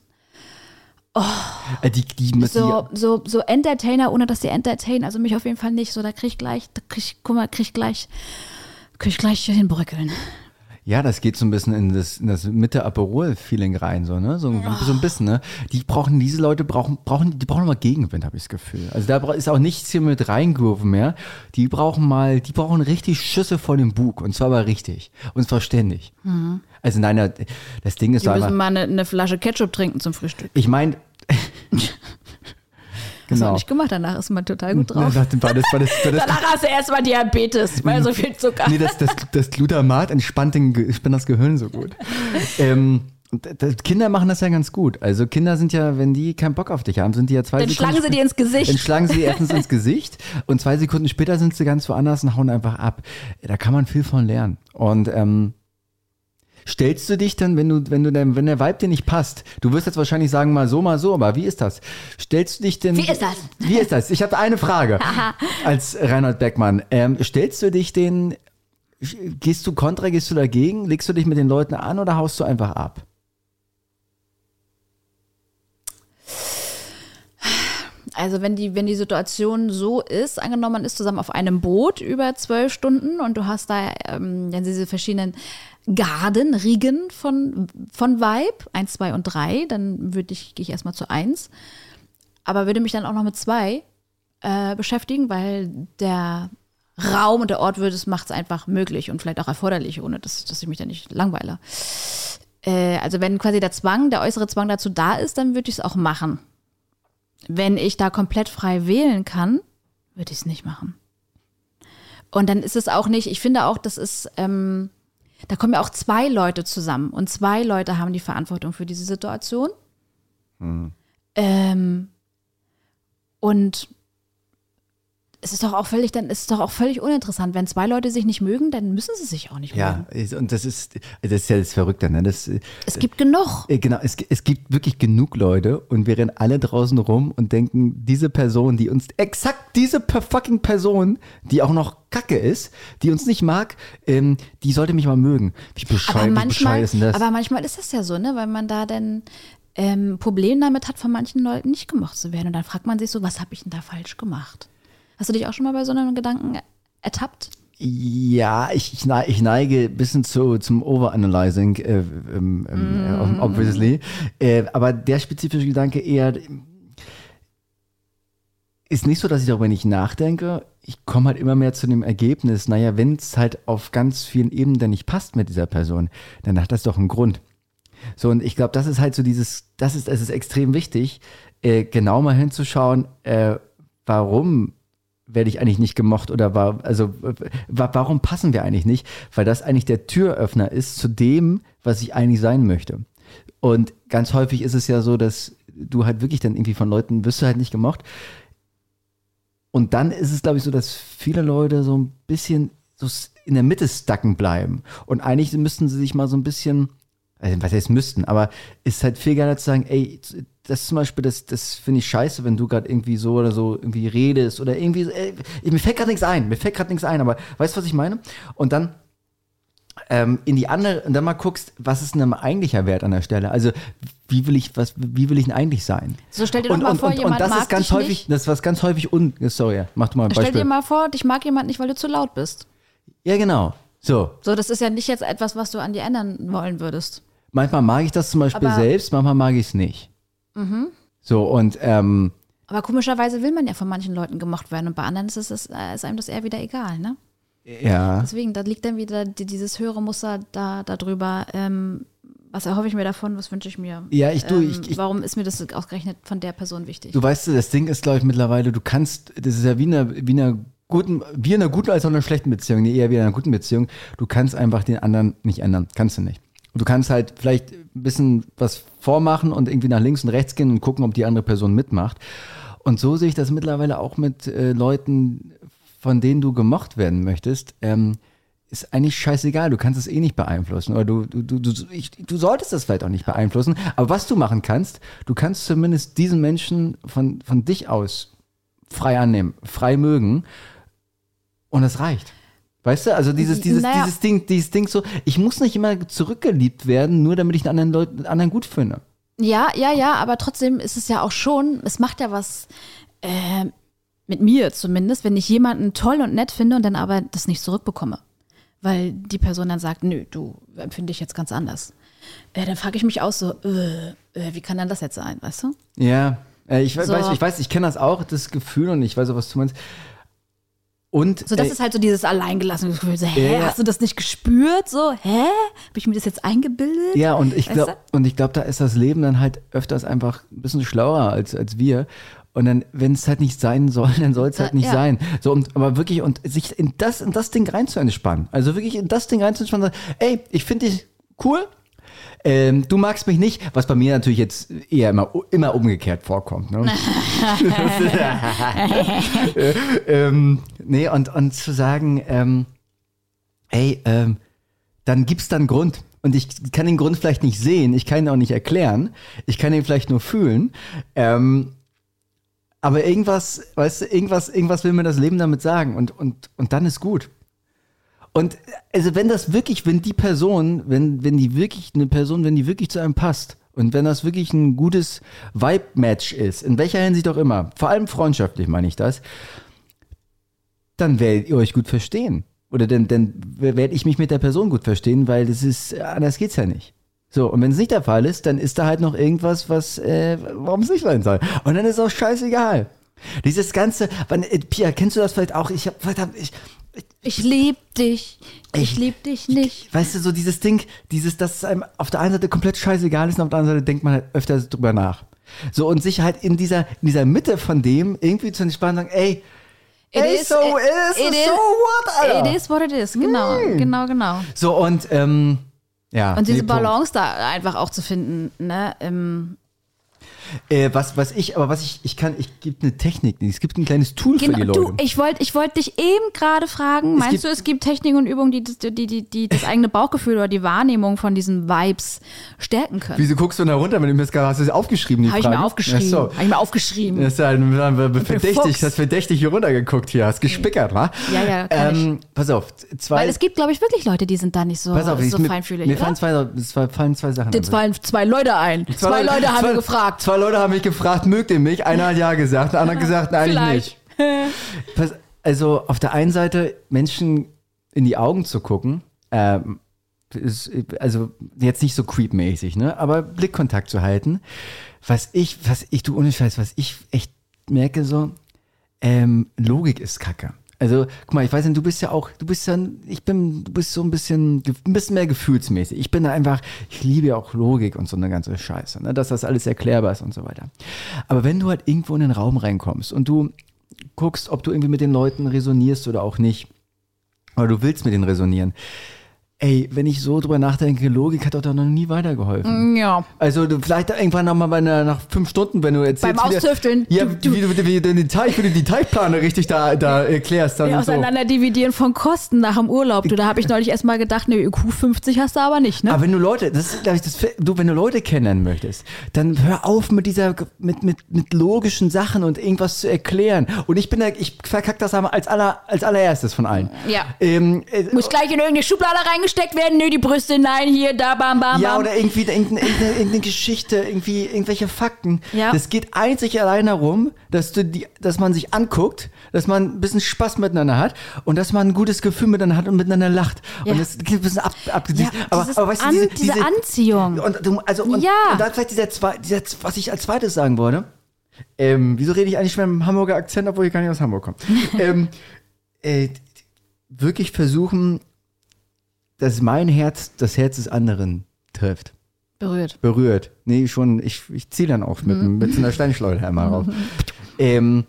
Speaker 2: Äh, Die, die
Speaker 3: So, so, so Entertainer, ohne dass sie entertainen. Also mich auf jeden Fall nicht. So, da krieg ich gleich, da krieg ich, guck mal, krieg ich gleich, krieg ich gleich hinbröckeln.
Speaker 2: Ja, das geht so ein bisschen in das, in das Mitte-Aperol-Feeling rein, so, ne? So, ein- so ein bisschen, ne? Die brauchen, diese Leute brauchen, brauchen, die brauchen mal Gegenwind, habe ich das Gefühl. Also da ist auch nichts hier mit reingeworfen mehr. Die brauchen mal, die brauchen richtig Schüsse vor dem Bug. Und zwar aber richtig. Und zwar ständig. Also nein, da- das Ding ist
Speaker 3: Mhm. Die
Speaker 2: so
Speaker 3: müssen mal eine, eine Flasche Ketchup trinken zum Frühstück.
Speaker 2: ich meine,
Speaker 3: Hast du
Speaker 2: Genau.
Speaker 3: auch nicht gemacht, danach ist man total gut drauf.
Speaker 2: Das, war das, war das, war das,
Speaker 3: Danach hast du erstmal Diabetes, weil so viel Zucker.
Speaker 2: nee, das, das, das Glutamat entspannt, den, entspannt das Gehirn so gut. ähm, Kinder machen das ja ganz gut. Also Kinder sind ja, wenn die keinen Bock auf dich haben, sind die ja zwei
Speaker 3: Dann
Speaker 2: Sekunden
Speaker 3: schlagen sie dir ins Gesicht.
Speaker 2: Dann schlagen sie dir erstens ins Gesicht und zwei Sekunden später sind sie ganz woanders und hauen einfach ab. Da kann man viel von lernen. Und ähm, stellst du dich dann, wenn du, wenn du dann, wenn der Vibe dir nicht passt, du wirst jetzt wahrscheinlich sagen, mal so, mal so, aber wie ist das? Stellst du dich denn.
Speaker 3: Wie ist das?
Speaker 2: Wie ist das? Ich habe eine Frage als Reinhard Beckmann. Ähm, stellst du dich den, gehst du kontra, gehst du dagegen, legst du dich mit den Leuten an oder haust du einfach ab?
Speaker 3: Also wenn die, wenn die Situation so ist, angenommen, man ist zusammen auf einem Boot über zwölf Stunden und du hast da ähm, diese verschiedenen Garden, Riegen von, von Vibe, eins, zwei und drei, dann würde ich, gehe ich erstmal zu eins. Aber würde mich dann auch noch mit zwei äh, beschäftigen, weil der Raum und der Ort würde es macht es einfach möglich und vielleicht auch erforderlich, ohne dass, dass ich mich da nicht langweile. Äh, also wenn quasi der Zwang, der äußere Zwang dazu da ist, dann würde ich es auch machen. Wenn ich da komplett frei wählen kann, würde ich es nicht machen. Und dann ist es auch nicht, ich finde auch, das ist, ähm, da kommen ja auch zwei Leute zusammen und zwei Leute haben die Verantwortung für diese Situation. Ähm, und es ist doch auch völlig, dann ist es doch auch völlig uninteressant. Wenn zwei Leute sich nicht mögen, dann müssen sie sich auch nicht mögen.
Speaker 2: Ja, und das ist, das ist ja das Verrückte, ne? Das,
Speaker 3: Es gibt genug.
Speaker 2: Äh, Genau, es, es gibt wirklich genug Leute und wir rennen alle draußen rum und denken, diese Person, die uns, exakt diese fucking Person, die auch noch kacke ist, die uns nicht mag, ähm, die sollte mich mal mögen. Wie bescheuert, wie bescheuert ist denn das?
Speaker 3: aber manchmal ist das ja so, ne, weil man da dann ähm, Problem damit hat, von manchen Leuten nicht gemocht zu werden. Und dann fragt man sich so, was habe ich denn da falsch gemacht? Hast du dich auch schon mal bei so einem Gedanken ertappt?
Speaker 2: ja, ich, ich, nei- ich neige ein bisschen zu, zum Overanalyzing, äh, ähm,
Speaker 3: Mm.
Speaker 2: obviously. Äh, aber der spezifische Gedanke eher ist nicht so, dass ich darüber nicht nachdenke. Ich komme halt immer mehr zu dem Ergebnis, naja, wenn es halt auf ganz vielen Ebenen nicht passt mit dieser Person, dann hat das doch einen Grund. So, und ich glaube, das ist halt so dieses, das ist, es ist extrem wichtig, äh, genau mal hinzuschauen, äh, warum werde ich eigentlich nicht gemocht oder war, also wa warum passen wir eigentlich nicht? Weil das eigentlich der Türöffner ist zu dem, was ich eigentlich sein möchte. Und ganz häufig ist es ja so, dass du halt wirklich dann irgendwie von Leuten wirst du halt nicht gemocht. Und dann ist es, glaube ich, so, dass viele Leute so ein bisschen so in der Mitte stacken bleiben. Und eigentlich müssten sie sich mal so ein bisschen, also was heißt müssten, aber ist halt viel geiler zu sagen, ey, das zum Beispiel, das, das finde ich scheiße, wenn du gerade irgendwie so oder so irgendwie redest oder irgendwie, so, ey, mir fällt gerade nichts ein, mir fällt gerade nichts ein, aber weißt du, was ich meine? Und dann ähm, in die andere, und dann mal guckst, was ist denn ein eigentlicher Wert an der Stelle? Also, wie will ich, was, wie will ich denn eigentlich sein?
Speaker 3: So stell dir doch
Speaker 2: und,
Speaker 3: mal
Speaker 2: und,
Speaker 3: vor,
Speaker 2: und,
Speaker 3: jemand
Speaker 2: und das
Speaker 3: mag
Speaker 2: ist ganz häufig,
Speaker 3: nicht.
Speaker 2: das ist was ganz häufig un, sorry, mach du mal ein
Speaker 3: Stell
Speaker 2: Beispiel.
Speaker 3: dir mal vor, dich mag jemand nicht, weil du zu laut bist.
Speaker 2: ja, genau. So,
Speaker 3: So, das ist ja nicht jetzt etwas, was du an dir ändern wollen würdest.
Speaker 2: manchmal mag ich das zum Beispiel
Speaker 3: Aber-
Speaker 2: selbst, manchmal mag ich es nicht. So, und ähm,
Speaker 3: Aber komischerweise will man ja von manchen Leuten gemocht werden und bei anderen ist, es, ist, äh, einem das eher wieder egal, ne?
Speaker 2: ja.
Speaker 3: Deswegen, da liegt dann wieder die, dieses höhere Muster da, da drüber. Ähm, was erhoffe ich mir davon? Was wünsche ich mir?
Speaker 2: Ja, ich- du,
Speaker 3: ähm,
Speaker 2: ich- ich-
Speaker 3: warum ist mir das ausgerechnet von der Person wichtig?
Speaker 2: Du weißt, das Ding ist, glaube ich, mittlerweile, du kannst, das ist ja wie in einer, wie in einer guten, wie in einer guten als auch in einer schlechten Beziehung, nee, eher wie in einer guten Beziehung, du kannst einfach den anderen nicht ändern. Kannst du nicht. Du kannst halt vielleicht ein bisschen was vormachen und irgendwie nach links und rechts gehen und gucken, ob die andere Person mitmacht. Und so sehe ich das mittlerweile auch mit äh, Leuten, von denen du gemocht werden möchtest. Ähm, ist eigentlich scheißegal, du kannst es eh nicht beeinflussen. Oder du, du, du, du, ich, du solltest das vielleicht auch nicht beeinflussen. Aber was du machen kannst, du kannst zumindest diesen Menschen von, von dich aus frei annehmen, frei mögen. Und das reicht. Weißt du, also dieses, dieses,
Speaker 3: Naja.
Speaker 2: dieses Ding, dieses Ding so, ich muss nicht immer zurückgeliebt werden, nur damit ich einen anderen Leuten, anderen gut finde.
Speaker 3: Ja, ja, ja, aber trotzdem ist es ja auch schon, es macht ja was äh, mit mir zumindest, wenn ich jemanden toll und nett finde und dann aber das nicht zurückbekomme. Weil die Person dann sagt, nö, du empfinde ich jetzt ganz anders. Äh, dann frage ich mich auch so, äh, äh, wie kann denn das jetzt sein, weißt du?
Speaker 2: Ja, äh, ich,
Speaker 3: So.
Speaker 2: weiß, ich weiß, ich kenne das auch, das Gefühl, und ich weiß auch, was du meinst. Und
Speaker 3: So, das
Speaker 2: äh,
Speaker 3: ist halt so dieses alleingelassene Gefühl. So, hä,
Speaker 2: Ja,
Speaker 3: hast du das nicht gespürt? So, hä? Habe ich mir das jetzt eingebildet?
Speaker 2: Ja, und ich glaube, glaube, da ist das Leben dann halt öfters einfach ein bisschen schlauer als, als wir. Und dann, wenn es halt nicht sein soll, dann soll es halt nicht
Speaker 3: ja.
Speaker 2: sein. So, und, aber wirklich, und sich in das, in das Ding rein zu entspannen. Also wirklich in das Ding rein zu entspannen. Ey, ich finde dich cool. Ähm, du magst mich nicht, was bei mir natürlich jetzt eher immer, immer umgekehrt vorkommt. Ne? ähm, nee, und, und zu sagen, ähm, ey, ähm, dann gibt's dann Grund. Und ich kann den Grund vielleicht nicht sehen, ich kann ihn auch nicht erklären, ich kann ihn vielleicht nur fühlen. Ähm, aber irgendwas, weißt du, irgendwas, irgendwas will mir das Leben damit sagen und, und, und dann ist gut. Und also wenn das wirklich, wenn die Person, wenn, wenn die wirklich, eine Person, wenn die wirklich zu einem passt und wenn das wirklich ein gutes Vibe-Match ist, in welcher Hinsicht auch immer, vor allem freundschaftlich meine ich das, dann werdet ihr euch gut verstehen. Oder dann, dann werde ich mich mit der Person gut verstehen, weil das ist, anders geht's ja nicht. So, und wenn es nicht der Fall ist, dann ist da halt noch irgendwas, was, äh, warum es nicht sein soll. Und dann ist auch scheißegal. Dieses ganze, wann, äh, Pia, kennst du das vielleicht auch? Ich hab, verdammt, ich,
Speaker 3: Ich lieb dich. Ich
Speaker 2: Ich-
Speaker 3: lieb dich nicht.
Speaker 2: weißt du, so dieses Ding, dieses, dass es einem auf der einen Seite komplett scheißegal ist und auf der anderen Seite denkt man halt öfter drüber nach. So, und sich halt in dieser, in dieser Mitte von dem irgendwie zu entspannen und sagen, ey, ey, so, it is, so what, Alter?
Speaker 3: It is what it is, genau, genau, genau.
Speaker 2: So, und, ähm, ja.
Speaker 3: Und diese. Balance da einfach auch zu finden, ne? Ähm,
Speaker 2: Äh, was, was ich, aber was ich, ich kann, ich gibt eine Technik, es gibt ein kleines Tool für die
Speaker 3: genau,
Speaker 2: Leute.
Speaker 3: du, ich wollte ich wollt dich eben gerade fragen, meinst
Speaker 2: gibt-
Speaker 3: du, es gibt Techniken und Übungen, die, das- die, die, die das eigene Bauchgefühl oder die Wahrnehmung von diesen Vibes stärken können?
Speaker 2: Wieso guckst du da runter, mir das gerade hast du das aufgeschrieben, die
Speaker 3: Habe ich
Speaker 2: Frage?
Speaker 3: mir aufgeschrieben.
Speaker 2: Ach so.
Speaker 3: Habe ich mir aufgeschrieben.
Speaker 2: Das ist ja ein, verdächtig, das verdächtig hier runtergeguckt hier, hast gespickert, wa?
Speaker 3: Ja, ja,
Speaker 2: ähm, Pass auf, zwei.
Speaker 3: Weil es gibt, glaube ich, wirklich Leute, die sind da nicht so,
Speaker 2: pass auf, ich,
Speaker 3: so
Speaker 2: mir,
Speaker 3: feinfühlig,
Speaker 2: mir fallen zwei, es fallen zwei Sachen.
Speaker 3: Jetzt
Speaker 2: ein.
Speaker 3: fallen zwei Leute ein. Zwei, Leute haben gefragt.
Speaker 2: Zwei Leute haben mich gefragt, mögt ihr mich? Einer hat ja gesagt, der andere hat gesagt, nein,
Speaker 3: Vielleicht.
Speaker 2: nicht. Pass, also auf der einen Seite Menschen in die Augen zu gucken, ähm, ist, also jetzt nicht so creepmäßig, ne? Aber Blickkontakt zu halten. Was ich, was ich, du ohne Scheiß, was ich echt merke so, ähm, Logik ist Kacke. Also, guck mal, ich weiß nicht, du bist ja auch, du bist ja, ich bin, du bist so ein bisschen, ein bisschen mehr gefühlsmäßig. Ich bin da einfach, ich liebe ja auch Logik und so eine ganze Scheiße, ne? dass das alles erklärbar ist und so weiter. Aber wenn du halt irgendwo in den Raum reinkommst und du guckst, ob du irgendwie mit den Leuten resonierst oder auch nicht, oder du willst mit denen resonieren, ey, wenn ich so drüber nachdenke, Logik hat doch da noch nie weitergeholfen.
Speaker 3: Ja.
Speaker 2: Also du, vielleicht irgendwann nochmal bei einer, nach fünf Stunden, wenn du erzählst.
Speaker 3: Beim Austüfteln.
Speaker 2: Ja,
Speaker 3: Du- du-
Speaker 2: wie du, wie den Detail, wie du die Detailplane richtig da, da erklärst. Dann
Speaker 3: Ja,
Speaker 2: und so.
Speaker 3: von Kosten nach dem Urlaub. Du, da habe ich neulich erst mal gedacht, ne, IQ 50 hast du aber nicht, ne?
Speaker 2: Aber wenn du Leute, das ist, glaube ich, das, du, wenn du Leute kennenlernen möchtest, dann hör auf mit dieser, mit, mit, mit logischen Sachen und irgendwas zu erklären. Und ich bin da, ich verkack das aber als aller, als allererstes von allen.
Speaker 3: Ja.
Speaker 2: Ähm, äh,
Speaker 3: Muss gleich in irgendeine Schublade reingesteckt werden? Nö, die Brüste, nein, hier, da, bam, bam,
Speaker 2: Ja,
Speaker 3: bam.
Speaker 2: oder irgendwie irgendeine, irgendeine, Geschichte, irgendwie irgendwelche Fakten.
Speaker 3: Ja.
Speaker 2: Das geht einzig allein darum, dass du die, dass man sich anguckt, dass man ein bisschen Spaß miteinander hat und dass man ein gutes Gefühl miteinander hat und miteinander lacht.
Speaker 3: Ja.
Speaker 2: Und das geht ein bisschen ab, ab
Speaker 3: Ja,
Speaker 2: aber, aber weißt du,
Speaker 3: An-
Speaker 2: diese,
Speaker 3: diese Anziehung.
Speaker 2: Und, also, und,
Speaker 3: Ja.
Speaker 2: und dann vielleicht dieser zwei, dieser, was ich als zweites sagen wollte. Ähm, wieso rede ich eigentlich mit einem Hamburger Akzent, obwohl ich gar nicht aus Hamburg komme? ähm, äh, wirklich versuchen, dass mein Herz das Herz des anderen trifft,
Speaker 3: Berührt.
Speaker 2: berührt. Nee, schon, ich, ich ziehe dann auch mit,
Speaker 3: Mhm.
Speaker 2: mit so einer Steinschleuder einmal rauf. ähm,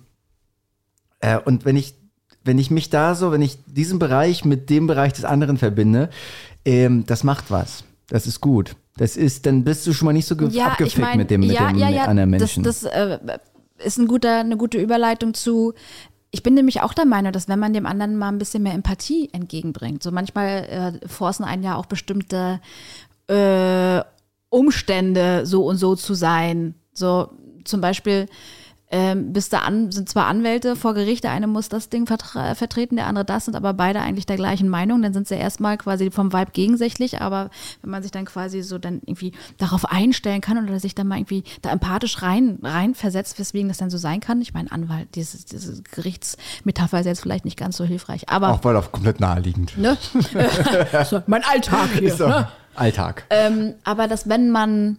Speaker 2: äh, und wenn ich, wenn ich mich da so, wenn ich diesen Bereich mit dem Bereich des anderen verbinde, ähm, das macht was. Das ist gut. Das ist, dann bist du schon mal nicht so
Speaker 3: Ja,
Speaker 2: abgefickt
Speaker 3: ich mein,
Speaker 2: mit dem, mit
Speaker 3: ja,
Speaker 2: dem
Speaker 3: ja,
Speaker 2: anderen Menschen.
Speaker 3: Das, das äh, ist ein guter, eine gute Überleitung zu. Ich bin nämlich auch der Meinung, dass wenn man dem anderen mal ein bisschen mehr Empathie entgegenbringt, so manchmal äh, forcen einen ja auch bestimmte äh, Umstände, so und so zu sein. So zum Beispiel ähm, bist da an, sind zwei Anwälte vor Gericht, der eine muss das Ding vertre vertreten, der andere das, sind aber beide eigentlich der gleichen Meinung. Dann sind sie erstmal quasi vom Vibe gegensätzlich, aber wenn man sich dann quasi so dann irgendwie darauf einstellen kann oder sich dann mal irgendwie da empathisch rein, rein versetzt, weswegen das dann so sein kann. Ich meine, Anwalt, diese, diese Gerichtsmetapher ist jetzt vielleicht nicht ganz so hilfreich, aber
Speaker 2: auch weil auch komplett naheliegend.
Speaker 3: ne? so, mein Alltag hier.
Speaker 2: Ist doch
Speaker 3: Ne?
Speaker 2: Alltag.
Speaker 3: Ähm, aber dass wenn man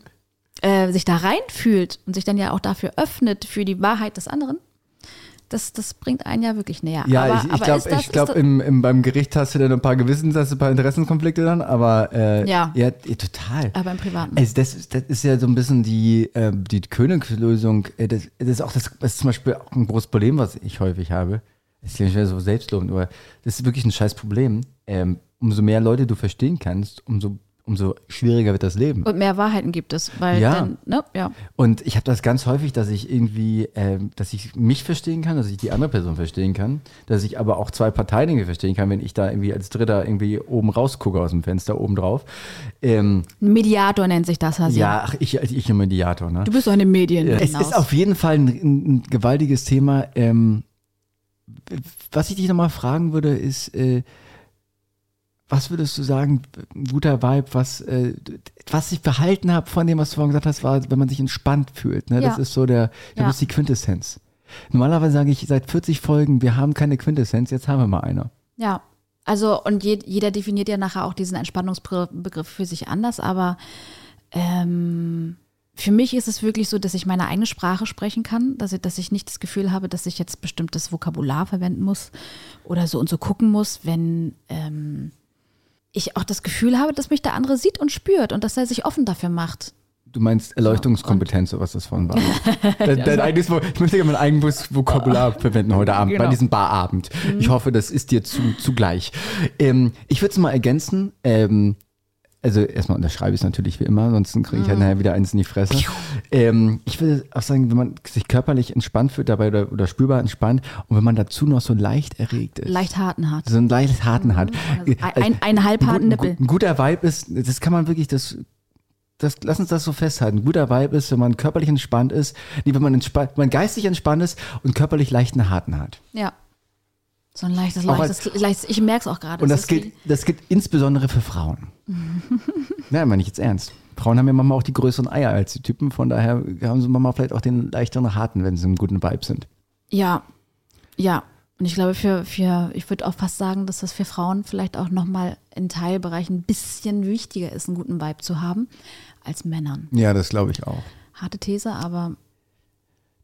Speaker 3: äh, sich da reinfühlt und sich dann ja auch dafür öffnet für die Wahrheit des anderen, das, das bringt einen ja wirklich näher.
Speaker 2: Ja,
Speaker 3: aber,
Speaker 2: ich, ich glaube, glaub, im, im, beim Gericht hast du dann ein paar Gewissens, hast du ein paar Interessenkonflikte dann, aber äh,
Speaker 3: Ja.
Speaker 2: ja, ja, total.
Speaker 3: aber im Privaten.
Speaker 2: Also das, ist- das ist ja so ein bisschen die, äh, die Königslösung. Äh, Das, das ist auch das, das ist zum Beispiel auch ein großes Problem, was ich häufig habe. Das ist nicht so selbstlobend, aber das ist wirklich ein scheiß Problem. Ähm, umso mehr Leute du verstehen kannst, umso, umso schwieriger wird das Leben.
Speaker 3: Und mehr Wahrheiten gibt es, weil
Speaker 2: Ja.
Speaker 3: dann, ne, ja.
Speaker 2: Und ich habe das ganz häufig, dass ich irgendwie, ähm, dass ich mich verstehen kann, dass ich die andere Person verstehen kann, dass ich aber auch zwei Parteien irgendwie verstehen kann, wenn ich da irgendwie als Dritter irgendwie oben rausgucke aus dem Fenster, oben drauf. Ähm,
Speaker 3: Ein Mediator nennt sich das, Hasi.
Speaker 2: ja, ach, ich, ich im Mediator, ne?
Speaker 3: Du bist doch in den Medien.
Speaker 2: Es
Speaker 3: hinaus.
Speaker 2: ist auf jeden Fall ein, ein, ein gewaltiges Thema. Ähm, was ich dich nochmal fragen würde, ist, äh, was würdest du sagen, ein guter Vibe, was, äh, was ich behalten habe von dem, was du vorhin gesagt hast, war, wenn man sich entspannt fühlt. Ne? Das
Speaker 3: Ja.
Speaker 2: ist so der,
Speaker 3: Ja.
Speaker 2: das ist die Quintessenz. Normalerweise sage ich seit 40 Folgen, wir haben keine Quintessenz, jetzt haben wir mal eine.
Speaker 3: Ja, also und je, jeder definiert ja nachher auch diesen Entspannungsbegriff für sich anders, aber ähm, für mich ist es wirklich so, dass ich meine eigene Sprache sprechen kann, dass ich, dass ich nicht das Gefühl habe, dass ich jetzt bestimmtes Vokabular verwenden muss oder so und so gucken muss, wenn ähm, ich auch das Gefühl habe, dass mich der andere sieht und spürt und dass er sich offen dafür macht.
Speaker 2: Du meinst Erleuchtungskompetenz, so was das von war. dein, dein eigenes, ich möchte gerne mein eigenes Vokabular verwenden heute Abend, bei
Speaker 3: Genau.
Speaker 2: diesem Barabend. Ich hoffe, das ist dir zu, zugleich. Ähm, ich würde es mal ergänzen. Ähm, also erstmal unterschreibe ich es natürlich wie immer, ansonsten kriege ich halt nachher wieder eins in die Fresse. Ähm, ich würde auch sagen, wenn man sich körperlich entspannt fühlt dabei oder, oder spürbar entspannt und wenn man dazu noch so leicht erregt ist.
Speaker 3: Leicht harten hat.
Speaker 2: so einen leicht harten hat.
Speaker 3: Ein, ein, ein halbharten
Speaker 2: Ein, gu-
Speaker 3: Nippel.
Speaker 2: ein guter Vibe ist, das kann man wirklich, das, das, lass uns das so festhalten. Ein guter Vibe ist, wenn man körperlich entspannt ist, nee, wenn man, entspannt, wenn man geistig entspannt ist und körperlich leichten Harten hat.
Speaker 3: Ja. So ein leichtes, leichtes, leichtes ich merke es auch gerade.
Speaker 2: Und das gilt, das gilt insbesondere für Frauen. Nein, meine ich jetzt ernst. Frauen haben ja manchmal auch die größeren Eier als die Typen, von daher haben sie manchmal vielleicht auch den leichteren Harten, wenn sie im guten Vibe sind.
Speaker 3: Ja, ja. Und ich glaube, für, für ich würde auch fast sagen, dass das für Frauen vielleicht auch nochmal in Teilbereichen ein bisschen wichtiger ist, einen guten Vibe zu haben, als Männern.
Speaker 2: Ja, das glaube ich auch.
Speaker 3: Harte These, aber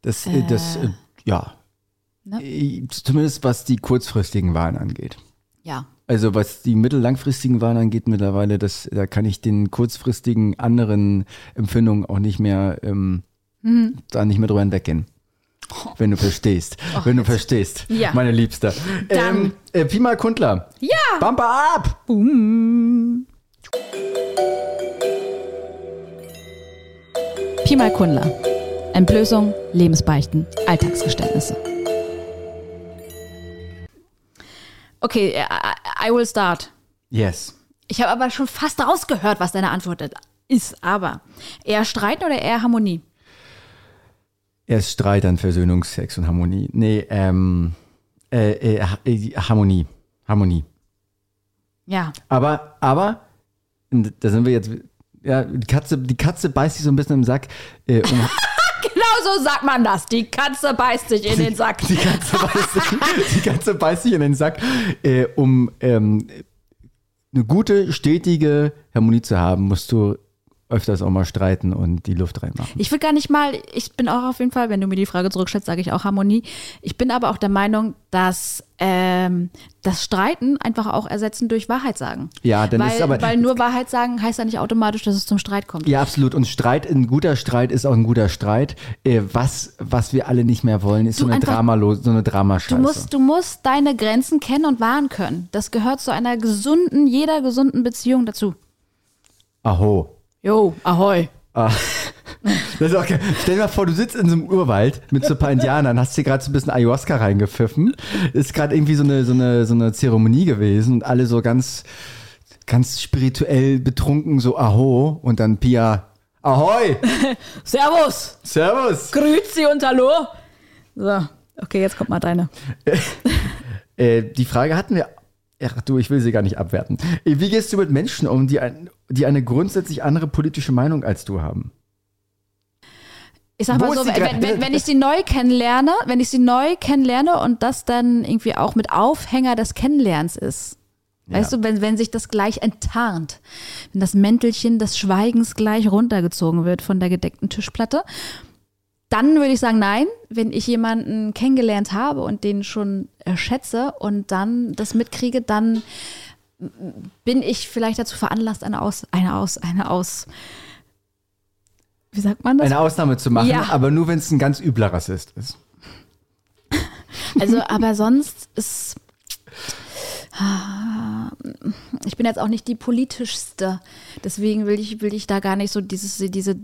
Speaker 2: Das, äh, das, äh, ja.
Speaker 3: Ne?
Speaker 2: Äh, Zumindest was die kurzfristigen Wahlen angeht.
Speaker 3: Ja.
Speaker 2: Also was die mittel-langfristigen Wahlen angeht mittlerweile, das, da kann ich den kurzfristigen anderen Empfindungen auch nicht mehr, ähm,
Speaker 3: Mhm.
Speaker 2: da nicht mehr drüber hinweggehen. Wenn du verstehst. wenn du verstehst,
Speaker 3: Oh, Ja.
Speaker 2: meine Liebste.
Speaker 3: Dann-
Speaker 2: Ähm, äh, Pi mal Kundler.
Speaker 3: Ja!
Speaker 2: Bumper ab!
Speaker 3: Pi mal Kundler. Entblößung, Lebensbeichten, Alltagsgeständnisse. Okay, I, I will start.
Speaker 2: Yes.
Speaker 3: Ich habe aber schon fast rausgehört, was deine Antwort ist. Aber eher Streiten oder eher Harmonie?
Speaker 2: Erst Streit, dann Versöhnung, Sex und Harmonie. Nee, ähm, äh, äh, äh, Harmonie. Harmonie.
Speaker 3: Ja.
Speaker 2: Aber, aber, da sind wir jetzt, ja, die Katze, die Katze beißt sich so ein bisschen im Sack. Äh, um,
Speaker 3: so sagt man das. Die Katze beißt sich in den Sack.
Speaker 2: Die Katze beißt sich, die Katze beißt sich in den Sack, äh, um ähm, eine gute, stetige Harmonie zu haben, musst du öfters auch mal streiten und die Luft reinmachen.
Speaker 3: Ich will gar nicht mal, ich bin auch auf jeden Fall, wenn du mir die Frage zurückstellst, sage ich auch Harmonie. Ich bin aber auch der Meinung, dass ähm, das Streiten einfach auch ersetzen durch Wahrheit sagen.
Speaker 2: Ja, dann
Speaker 3: weil,
Speaker 2: ist aber-
Speaker 3: weil nur Wahrheit sagen heißt ja nicht automatisch, dass es zum Streit kommt.
Speaker 2: Ja, absolut. Und Streit, ein guter Streit ist auch ein guter Streit. Äh, was, was wir alle nicht mehr wollen, ist
Speaker 3: Du
Speaker 2: so eine
Speaker 3: einfach-
Speaker 2: Dramalose, so eine Dramascheiße.
Speaker 3: Du musst, du musst deine Grenzen kennen und wahren können. Das gehört zu einer gesunden, jeder gesunden Beziehung dazu.
Speaker 2: Aho.
Speaker 3: Jo, ahoi.
Speaker 2: Das ist auch geil. Stell dir mal vor, du sitzt in so einem Urwald mit so ein paar Indianern, hast dir gerade so ein bisschen Ayahuasca reingepfiffen. Ist gerade irgendwie so eine, so, eine, so eine Zeremonie gewesen und alle so ganz, ganz spirituell betrunken, so Aho. Und dann Pia, Ahoi,
Speaker 3: Servus,
Speaker 2: Servus.
Speaker 3: grüezi und hallo. So, okay, jetzt kommt mal deine.
Speaker 2: Äh, die Frage hatten wir. Ach du, ich will sie gar nicht abwerten. Äh, Wie gehst du mit Menschen um, die, ein, die eine grundsätzlich andere politische Meinung als du haben?
Speaker 3: Ich sag
Speaker 2: Wo
Speaker 3: mal so, wenn, wenn, wenn ich sie neu kennenlerne, wenn ich sie neu kennenlerne und das dann irgendwie auch mit Aufhänger des Kennenlernens ist. Weißt
Speaker 2: Ja.
Speaker 3: du, wenn, wenn sich das gleich enttarnt, wenn das Mäntelchen des Schweigens gleich runtergezogen wird von der gedeckten Tischplatte, dann würde ich sagen, nein, wenn ich jemanden kennengelernt habe und den schon schätze und dann das mitkriege, dann bin ich vielleicht dazu veranlasst, eine Aus, eine Aus, eine Aus, wie sagt man das?
Speaker 2: Eine Ausnahme zu machen,
Speaker 3: Ja.
Speaker 2: aber nur wenn es ein ganz übler Rassist ist.
Speaker 3: Also, aber sonst ist. Ich bin jetzt auch nicht die politischste. Deswegen will ich, will ich da gar nicht so dieses, diese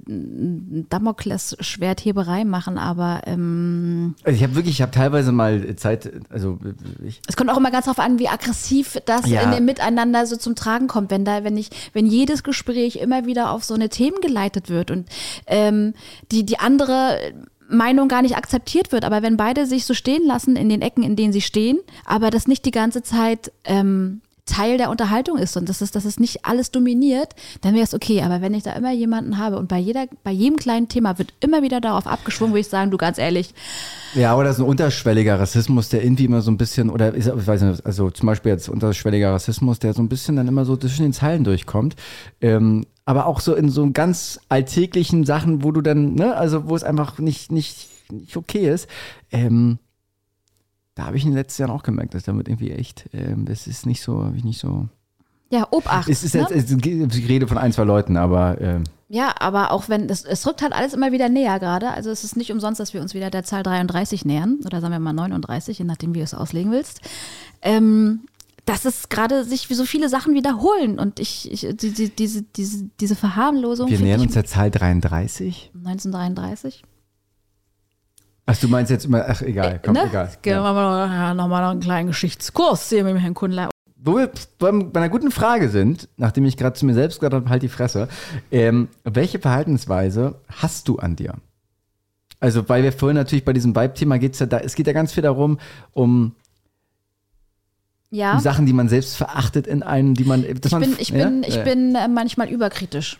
Speaker 3: Damokles-Schwertheberei machen. Aber ähm,
Speaker 2: Also ich habe wirklich, ich habe teilweise mal Zeit, also ich,
Speaker 3: es kommt auch immer ganz darauf an, wie aggressiv das
Speaker 2: Ja.
Speaker 3: in dem Miteinander so zum Tragen kommt. Wenn da, wenn ich, wenn jedes Gespräch immer wieder auf so eine Themen geleitet wird und ähm, die, die andere Meinung gar nicht akzeptiert wird, aber wenn beide sich so stehen lassen in den Ecken, in denen sie stehen, aber das nicht die ganze Zeit ähm, Teil der Unterhaltung ist und das ist, das ist nicht alles dominiert, dann wäre es okay. Aber wenn ich da immer jemanden habe und bei jeder, bei jedem kleinen Thema wird immer wieder darauf abgeschwungen, würde ich sagen, du ganz ehrlich,
Speaker 2: Ja, oder so ein unterschwelliger Rassismus, der irgendwie immer so ein bisschen, oder ist, ich weiß nicht, also zum Beispiel jetzt unterschwelliger Rassismus, der so ein bisschen dann immer so zwischen den Zeilen durchkommt. Ähm, aber auch so in so ganz alltäglichen Sachen, wo du dann, ne, also wo es einfach nicht, nicht, nicht okay ist. Ähm, da habe ich in den letzten Jahren auch gemerkt, dass damit irgendwie echt, ähm, das ist nicht so, habe ich nicht so.
Speaker 3: ja, Obacht.
Speaker 2: Es ist
Speaker 3: ne?
Speaker 2: jetzt, es- ich rede von ein, zwei Leuten, aber ähm,
Speaker 3: Ja, aber auch wenn, das, es rückt halt alles immer wieder näher gerade. Also es ist nicht umsonst, dass wir uns wieder der Zahl 33 nähern. Oder sagen wir mal 39, je nachdem, wie du es auslegen willst. Ähm, dass es gerade sich wie so viele Sachen wiederholen. Und ich, ich die, die, diese, diese, diese Verharmlosung.
Speaker 2: wir nähern uns der Zahl 33.
Speaker 3: 1933.
Speaker 2: Ach, du meinst jetzt immer, ach egal, komm,
Speaker 3: ne?
Speaker 2: egal.
Speaker 3: Gehen
Speaker 2: Ja.
Speaker 3: wir mal noch, ja, noch einen kleinen Geschichtskurs hier mit dem Herrn Kundler.
Speaker 2: Wo wir bei einer guten Frage sind, nachdem ich gerade zu mir selbst gesagt habe, halt die Fresse, ähm, welche Verhaltensweise hast du an dir? Also, weil wir vorhin natürlich bei diesem Vibe-Thema geht es ja da, es geht ja ganz viel darum, um
Speaker 3: Ja.
Speaker 2: Sachen, die man selbst verachtet in einem, die man,
Speaker 3: Ich
Speaker 2: man,
Speaker 3: bin, ich
Speaker 2: ja?
Speaker 3: bin, ich
Speaker 2: Äh,
Speaker 3: bin manchmal überkritisch.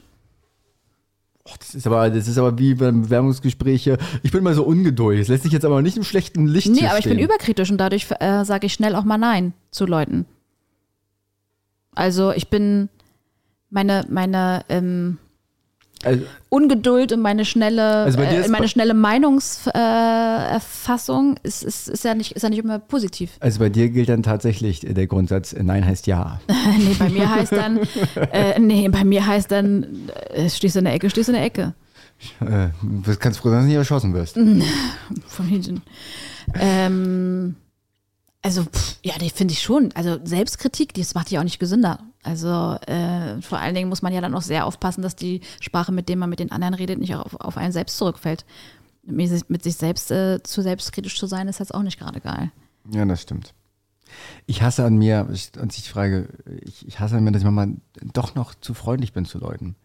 Speaker 2: Das ist aber, das ist aber wie beim Bewerbungsgespräche. Ich bin mal so ungeduldig. Das lässt sich jetzt aber nicht im schlechten Licht
Speaker 3: Nee, aber ich bin überkritisch und dadurch äh, sage ich schnell auch mal Nein zu Leuten. Also ich bin meine, meine ähm,
Speaker 2: Also,
Speaker 3: Ungeduld und meine schnelle,
Speaker 2: Also
Speaker 3: äh, meine schnelle Meinungserfassung äh, ist, ist, ist, ja nicht, ist ja nicht immer positiv.
Speaker 2: also bei dir gilt dann tatsächlich der Grundsatz, äh, Nein heißt Ja.
Speaker 3: nee, bei mir heißt dann, äh, nee, bei mir heißt dann, äh, stehst du in der Ecke, stehst du in der Ecke.
Speaker 2: Äh, du kannst froh sein, dass du nicht erschossen wirst.
Speaker 3: Von hinten. Ähm, also, pff, ja, die finde ich schon. Also Selbstkritik, das macht dich auch nicht gesünder. Also äh, vor allen Dingen muss man ja dann auch sehr aufpassen, dass die Sprache, mit der man mit den anderen redet, nicht auf, auf einen selbst zurückfällt. Mit sich, mit sich selbst äh, zu selbstkritisch zu sein, ist jetzt auch nicht gerade geil.
Speaker 2: Ja, das stimmt. Ich hasse an mir, ich- und ich frage, ich, ich hasse an mir, dass ich manchmal doch noch zu freundlich bin zu Leuten.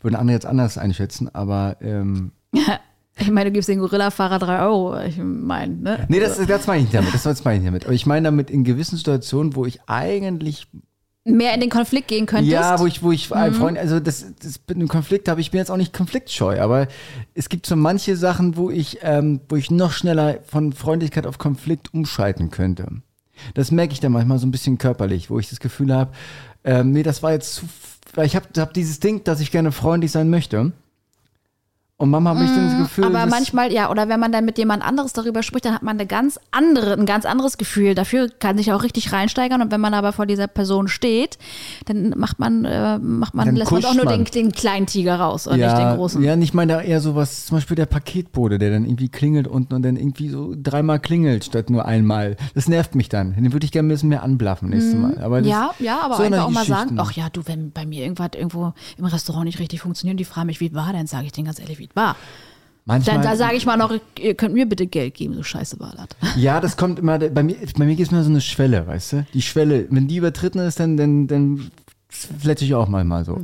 Speaker 2: Würden andere jetzt anders einschätzen, aber ähm,
Speaker 3: Ich meine, du gibst den Gorilla-Fahrer drei Euro. Ich meine, ne?
Speaker 2: nee, das, das meine ich nicht damit. Das, meine ich nicht damit. Aber ich meine damit in gewissen Situationen, wo ich eigentlich
Speaker 3: Mehr in den Konflikt gehen könntest.
Speaker 2: Ja, wo ich, wo ich einen Freund, also das, das mit einem Konflikt habe, ich bin jetzt auch nicht konfliktscheu, aber es gibt so manche Sachen, wo ich, ähm, wo ich noch schneller von Freundlichkeit auf Konflikt umschalten könnte. Das merke ich dann manchmal so ein bisschen körperlich, wo ich das Gefühl habe, ähm, nee, das war jetzt zu, weil ich habe hab dieses Ding, dass ich gerne freundlich sein möchte. Und Mama habe ich dann das Gefühl,
Speaker 3: Aber manchmal, ja, oder wenn man dann mit jemand anderes darüber spricht, dann hat man eine ganz andere, ein ganz anderes Gefühl. Dafür kann sich auch richtig reinsteigern. Und wenn man aber vor dieser Person steht, dann macht man, äh, macht man,
Speaker 2: Dann
Speaker 3: lässt man doch nur
Speaker 2: man.
Speaker 3: den, den kleinen Tiger raus und
Speaker 2: ja,
Speaker 3: nicht den großen.
Speaker 2: Ja, ich meine da eher sowas, zum Beispiel der Paketbote, der dann irgendwie klingelt unten und dann irgendwie so dreimal klingelt statt nur einmal. Das nervt mich dann. Den würde ich gerne ein bisschen mehr anblaffen nächstes Mal. Aber das.
Speaker 3: Ja, ja, aber
Speaker 2: so
Speaker 3: einfach auch mal sagen, ach ja, du, wenn bei mir irgendwas irgendwo im Restaurant nicht richtig funktioniert, die fragen mich, wie war, dann sage ich denen ganz ehrlich, wie es war.
Speaker 2: Manchmal,
Speaker 3: Dann da sage ich mal noch, ihr könnt mir bitte Geld geben, so scheiße war das.
Speaker 2: Ja, das kommt immer, bei mir, bei mir gibt es immer so eine Schwelle, weißt du? Die Schwelle, wenn die übertritten ist, dann, dann, dann fletze ich auch manchmal so.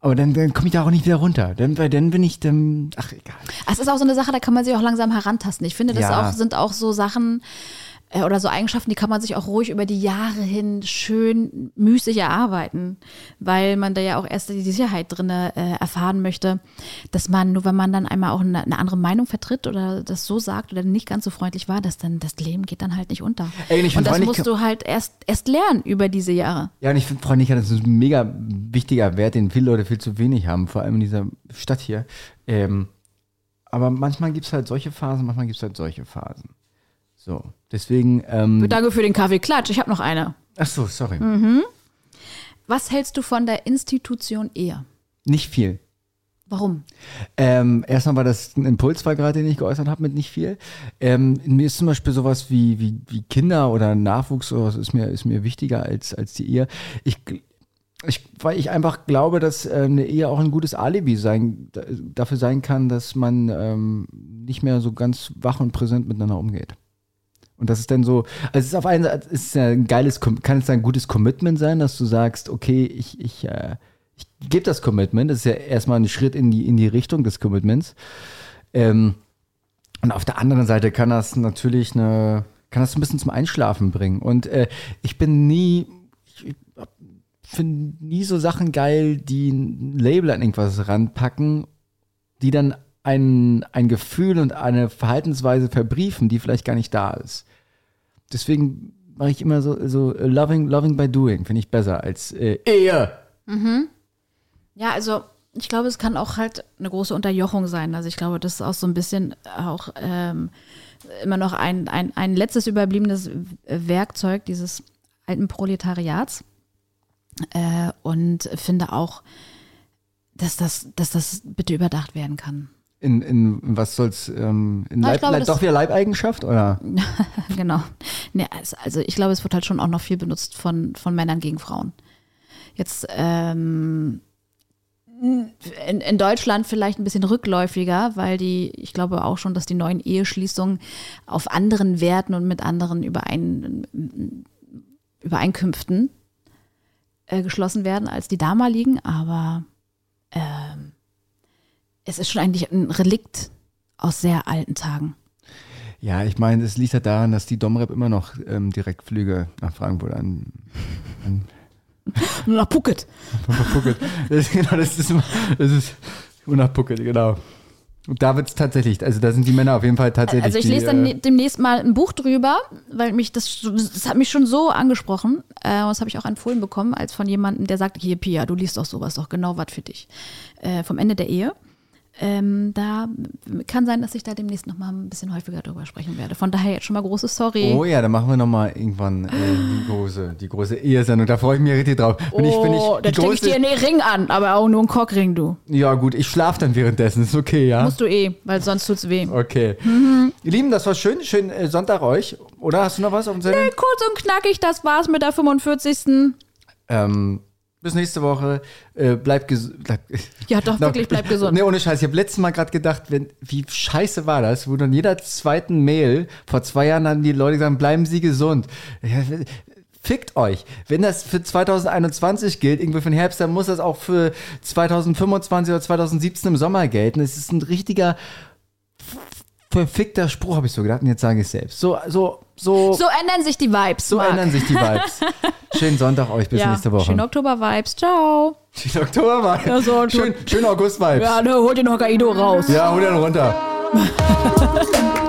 Speaker 2: Aber dann, dann komme ich da auch nicht wieder runter. Dann, weil dann bin ich dann, ach egal.
Speaker 3: Es ist auch so eine Sache, da kann man sich auch langsam herantasten. Ich finde, das
Speaker 2: Ja.
Speaker 3: auch, sind auch so Sachen oder so Eigenschaften, die kann man sich auch ruhig über die Jahre hin schön müßig erarbeiten, weil man da ja auch erst die Sicherheit drin äh, erfahren möchte, dass man, nur wenn man dann einmal auch eine, eine andere Meinung vertritt oder das so sagt oder nicht ganz so freundlich war, dass dann das Leben geht dann halt nicht unter.
Speaker 2: Ey, und
Speaker 3: und das musst du halt erst, erst lernen über diese Jahre.
Speaker 2: Ja, und ich finde Freundlichkeit das ist ein mega wichtiger Wert, den viele Leute viel zu wenig haben, vor allem in dieser Stadt hier. Ähm, aber manchmal gibt es halt solche Phasen, manchmal gibt es halt solche Phasen. So, deswegen. Ähm,
Speaker 3: Danke für den Kaffee Klatsch. Ich habe noch eine.
Speaker 2: ach so, sorry.
Speaker 3: Was hältst du von der Institution Ehe?
Speaker 2: Nicht viel.
Speaker 3: Warum?
Speaker 2: Ähm, erstmal war das ein Impuls, war gerade, den ich geäußert habe, mit nicht viel. Ähm, mir ist zum Beispiel sowas wie, wie, wie Kinder oder Nachwuchs oder was ist mir, ist mir wichtiger als, als die Ehe. Ich, ich, weil ich einfach glaube, dass äh, eine Ehe auch ein gutes Alibi sein, da- dafür sein kann, dass man ähm, nicht mehr so ganz wach und präsent miteinander umgeht. Und das ist dann so, also es ist auf einen Seite ist ja ein geiles, kann es ein gutes Commitment sein, dass du sagst, okay, ich, ich, äh, ich gebe das Commitment, das ist ja erstmal ein Schritt in die, in die Richtung des Commitments. Ähm, und auf der anderen Seite kann das natürlich eine, kann das ein bisschen zum Einschlafen bringen. Und äh, ich bin nie, ich finde nie so Sachen geil, die ein Label an irgendwas ranpacken, die dann ein, ein Gefühl und eine Verhaltensweise verbriefen, die vielleicht gar nicht da ist. Deswegen mache ich immer so, so äh, loving, loving by doing, finde ich besser als äh, Ehe.
Speaker 3: Ja, also ich glaube, es kann auch halt eine große Unterjochung sein. Also ich glaube, das ist auch so ein bisschen auch ähm, immer noch ein, ein, ein letztes überbliebenes Werkzeug dieses alten Proletariats. Äh, und finde auch, dass das, dass das bitte überdacht werden kann.
Speaker 2: In, in was soll's, ähm, in
Speaker 3: Na,
Speaker 2: Leib,
Speaker 3: glaube,
Speaker 2: Leib, doch wieder Leibeigenschaft, oder?
Speaker 3: genau. Nee, es- also ich glaube, es wird halt schon auch noch viel benutzt von, von Männern gegen Frauen. Jetzt ähm, in, in Deutschland vielleicht ein bisschen rückläufiger, weil die, ich glaube auch schon, dass die neuen Eheschließungen auf anderen Werten und mit anderen Überein, Übereinkünften äh, geschlossen werden als die damaligen, aber ähm, es ist schon eigentlich ein Relikt aus sehr alten Tagen.
Speaker 2: Ja, ich meine, es liegt ja daran, dass die Domrep immer noch ähm, Direktflüge nach Frankfurt an,
Speaker 3: Nur nach Phuket.
Speaker 2: Phuket. Das, genau, das ist, das ist und nach Phuket, genau. Und da wird es tatsächlich, also da sind die Männer auf jeden Fall tatsächlich.
Speaker 3: Also ich
Speaker 2: die,
Speaker 3: lese dann
Speaker 2: äh,
Speaker 3: ne- demnächst mal ein Buch drüber, weil mich das, das hat mich schon so angesprochen. Äh, das habe ich auch empfohlen bekommen, als von jemandem, der sagt, hier Pia, du liest doch sowas, doch genau was für dich. Äh, vom Ende der Ehe. Ähm, da kann sein, dass ich da demnächst noch mal ein bisschen häufiger drüber sprechen werde. Von daher jetzt schon mal große Sorry.
Speaker 2: Oh ja, dann machen wir nochmal irgendwann äh, die große, die große Ehesendung. Da freue ich mich richtig drauf. Wenn ich, wenn ich
Speaker 3: oh, dann stecke ich dir einen Ring an, aber auch nur einen Cockring, du.
Speaker 2: Ja, gut, ich schlafe dann währenddessen. Ist okay, ja?
Speaker 3: Musst du eh, weil sonst tut's weh.
Speaker 2: Okay. Ihr Lieben, das war schön. Schönen äh, Sonntag euch. Oder hast du noch was auf dem Zettel?
Speaker 3: Äh, Kurz und knackig, das war's mit der 45.
Speaker 2: Ähm, bis nächste Woche. Äh, bleibt gesund.
Speaker 3: Ja, doch, wirklich, bleib gesund.
Speaker 2: Nee, ohne Scheiß. Ich habe letztes Mal gerade gedacht, wenn, wie scheiße war das, wo dann jeder zweiten Mail vor zwei Jahren dann die Leute sagen, bleiben Sie gesund. Ja, Fickt euch. Wenn das für 2021 gilt, irgendwie für den Herbst, dann muss das auch für 2025 oder 2017 im Sommer gelten. Es ist ein richtiger verfickter Spruch, habe ich so gedacht. Und jetzt sage ich es selbst. So, so, so,
Speaker 3: So ändern sich die Vibes.
Speaker 2: so
Speaker 3: Marc.
Speaker 2: ändern sich die Vibes. Schönen Sonntag euch. Bis
Speaker 3: ja,
Speaker 2: nächste Woche.
Speaker 3: Schönen Oktober-Vibes. Ciao.
Speaker 2: Schönen Oktober mal.
Speaker 3: Ja, so,
Speaker 2: schön, schön August-Vibes.
Speaker 3: Ja, ne, hol den Hokkaido raus.
Speaker 2: Ja, hol den runter.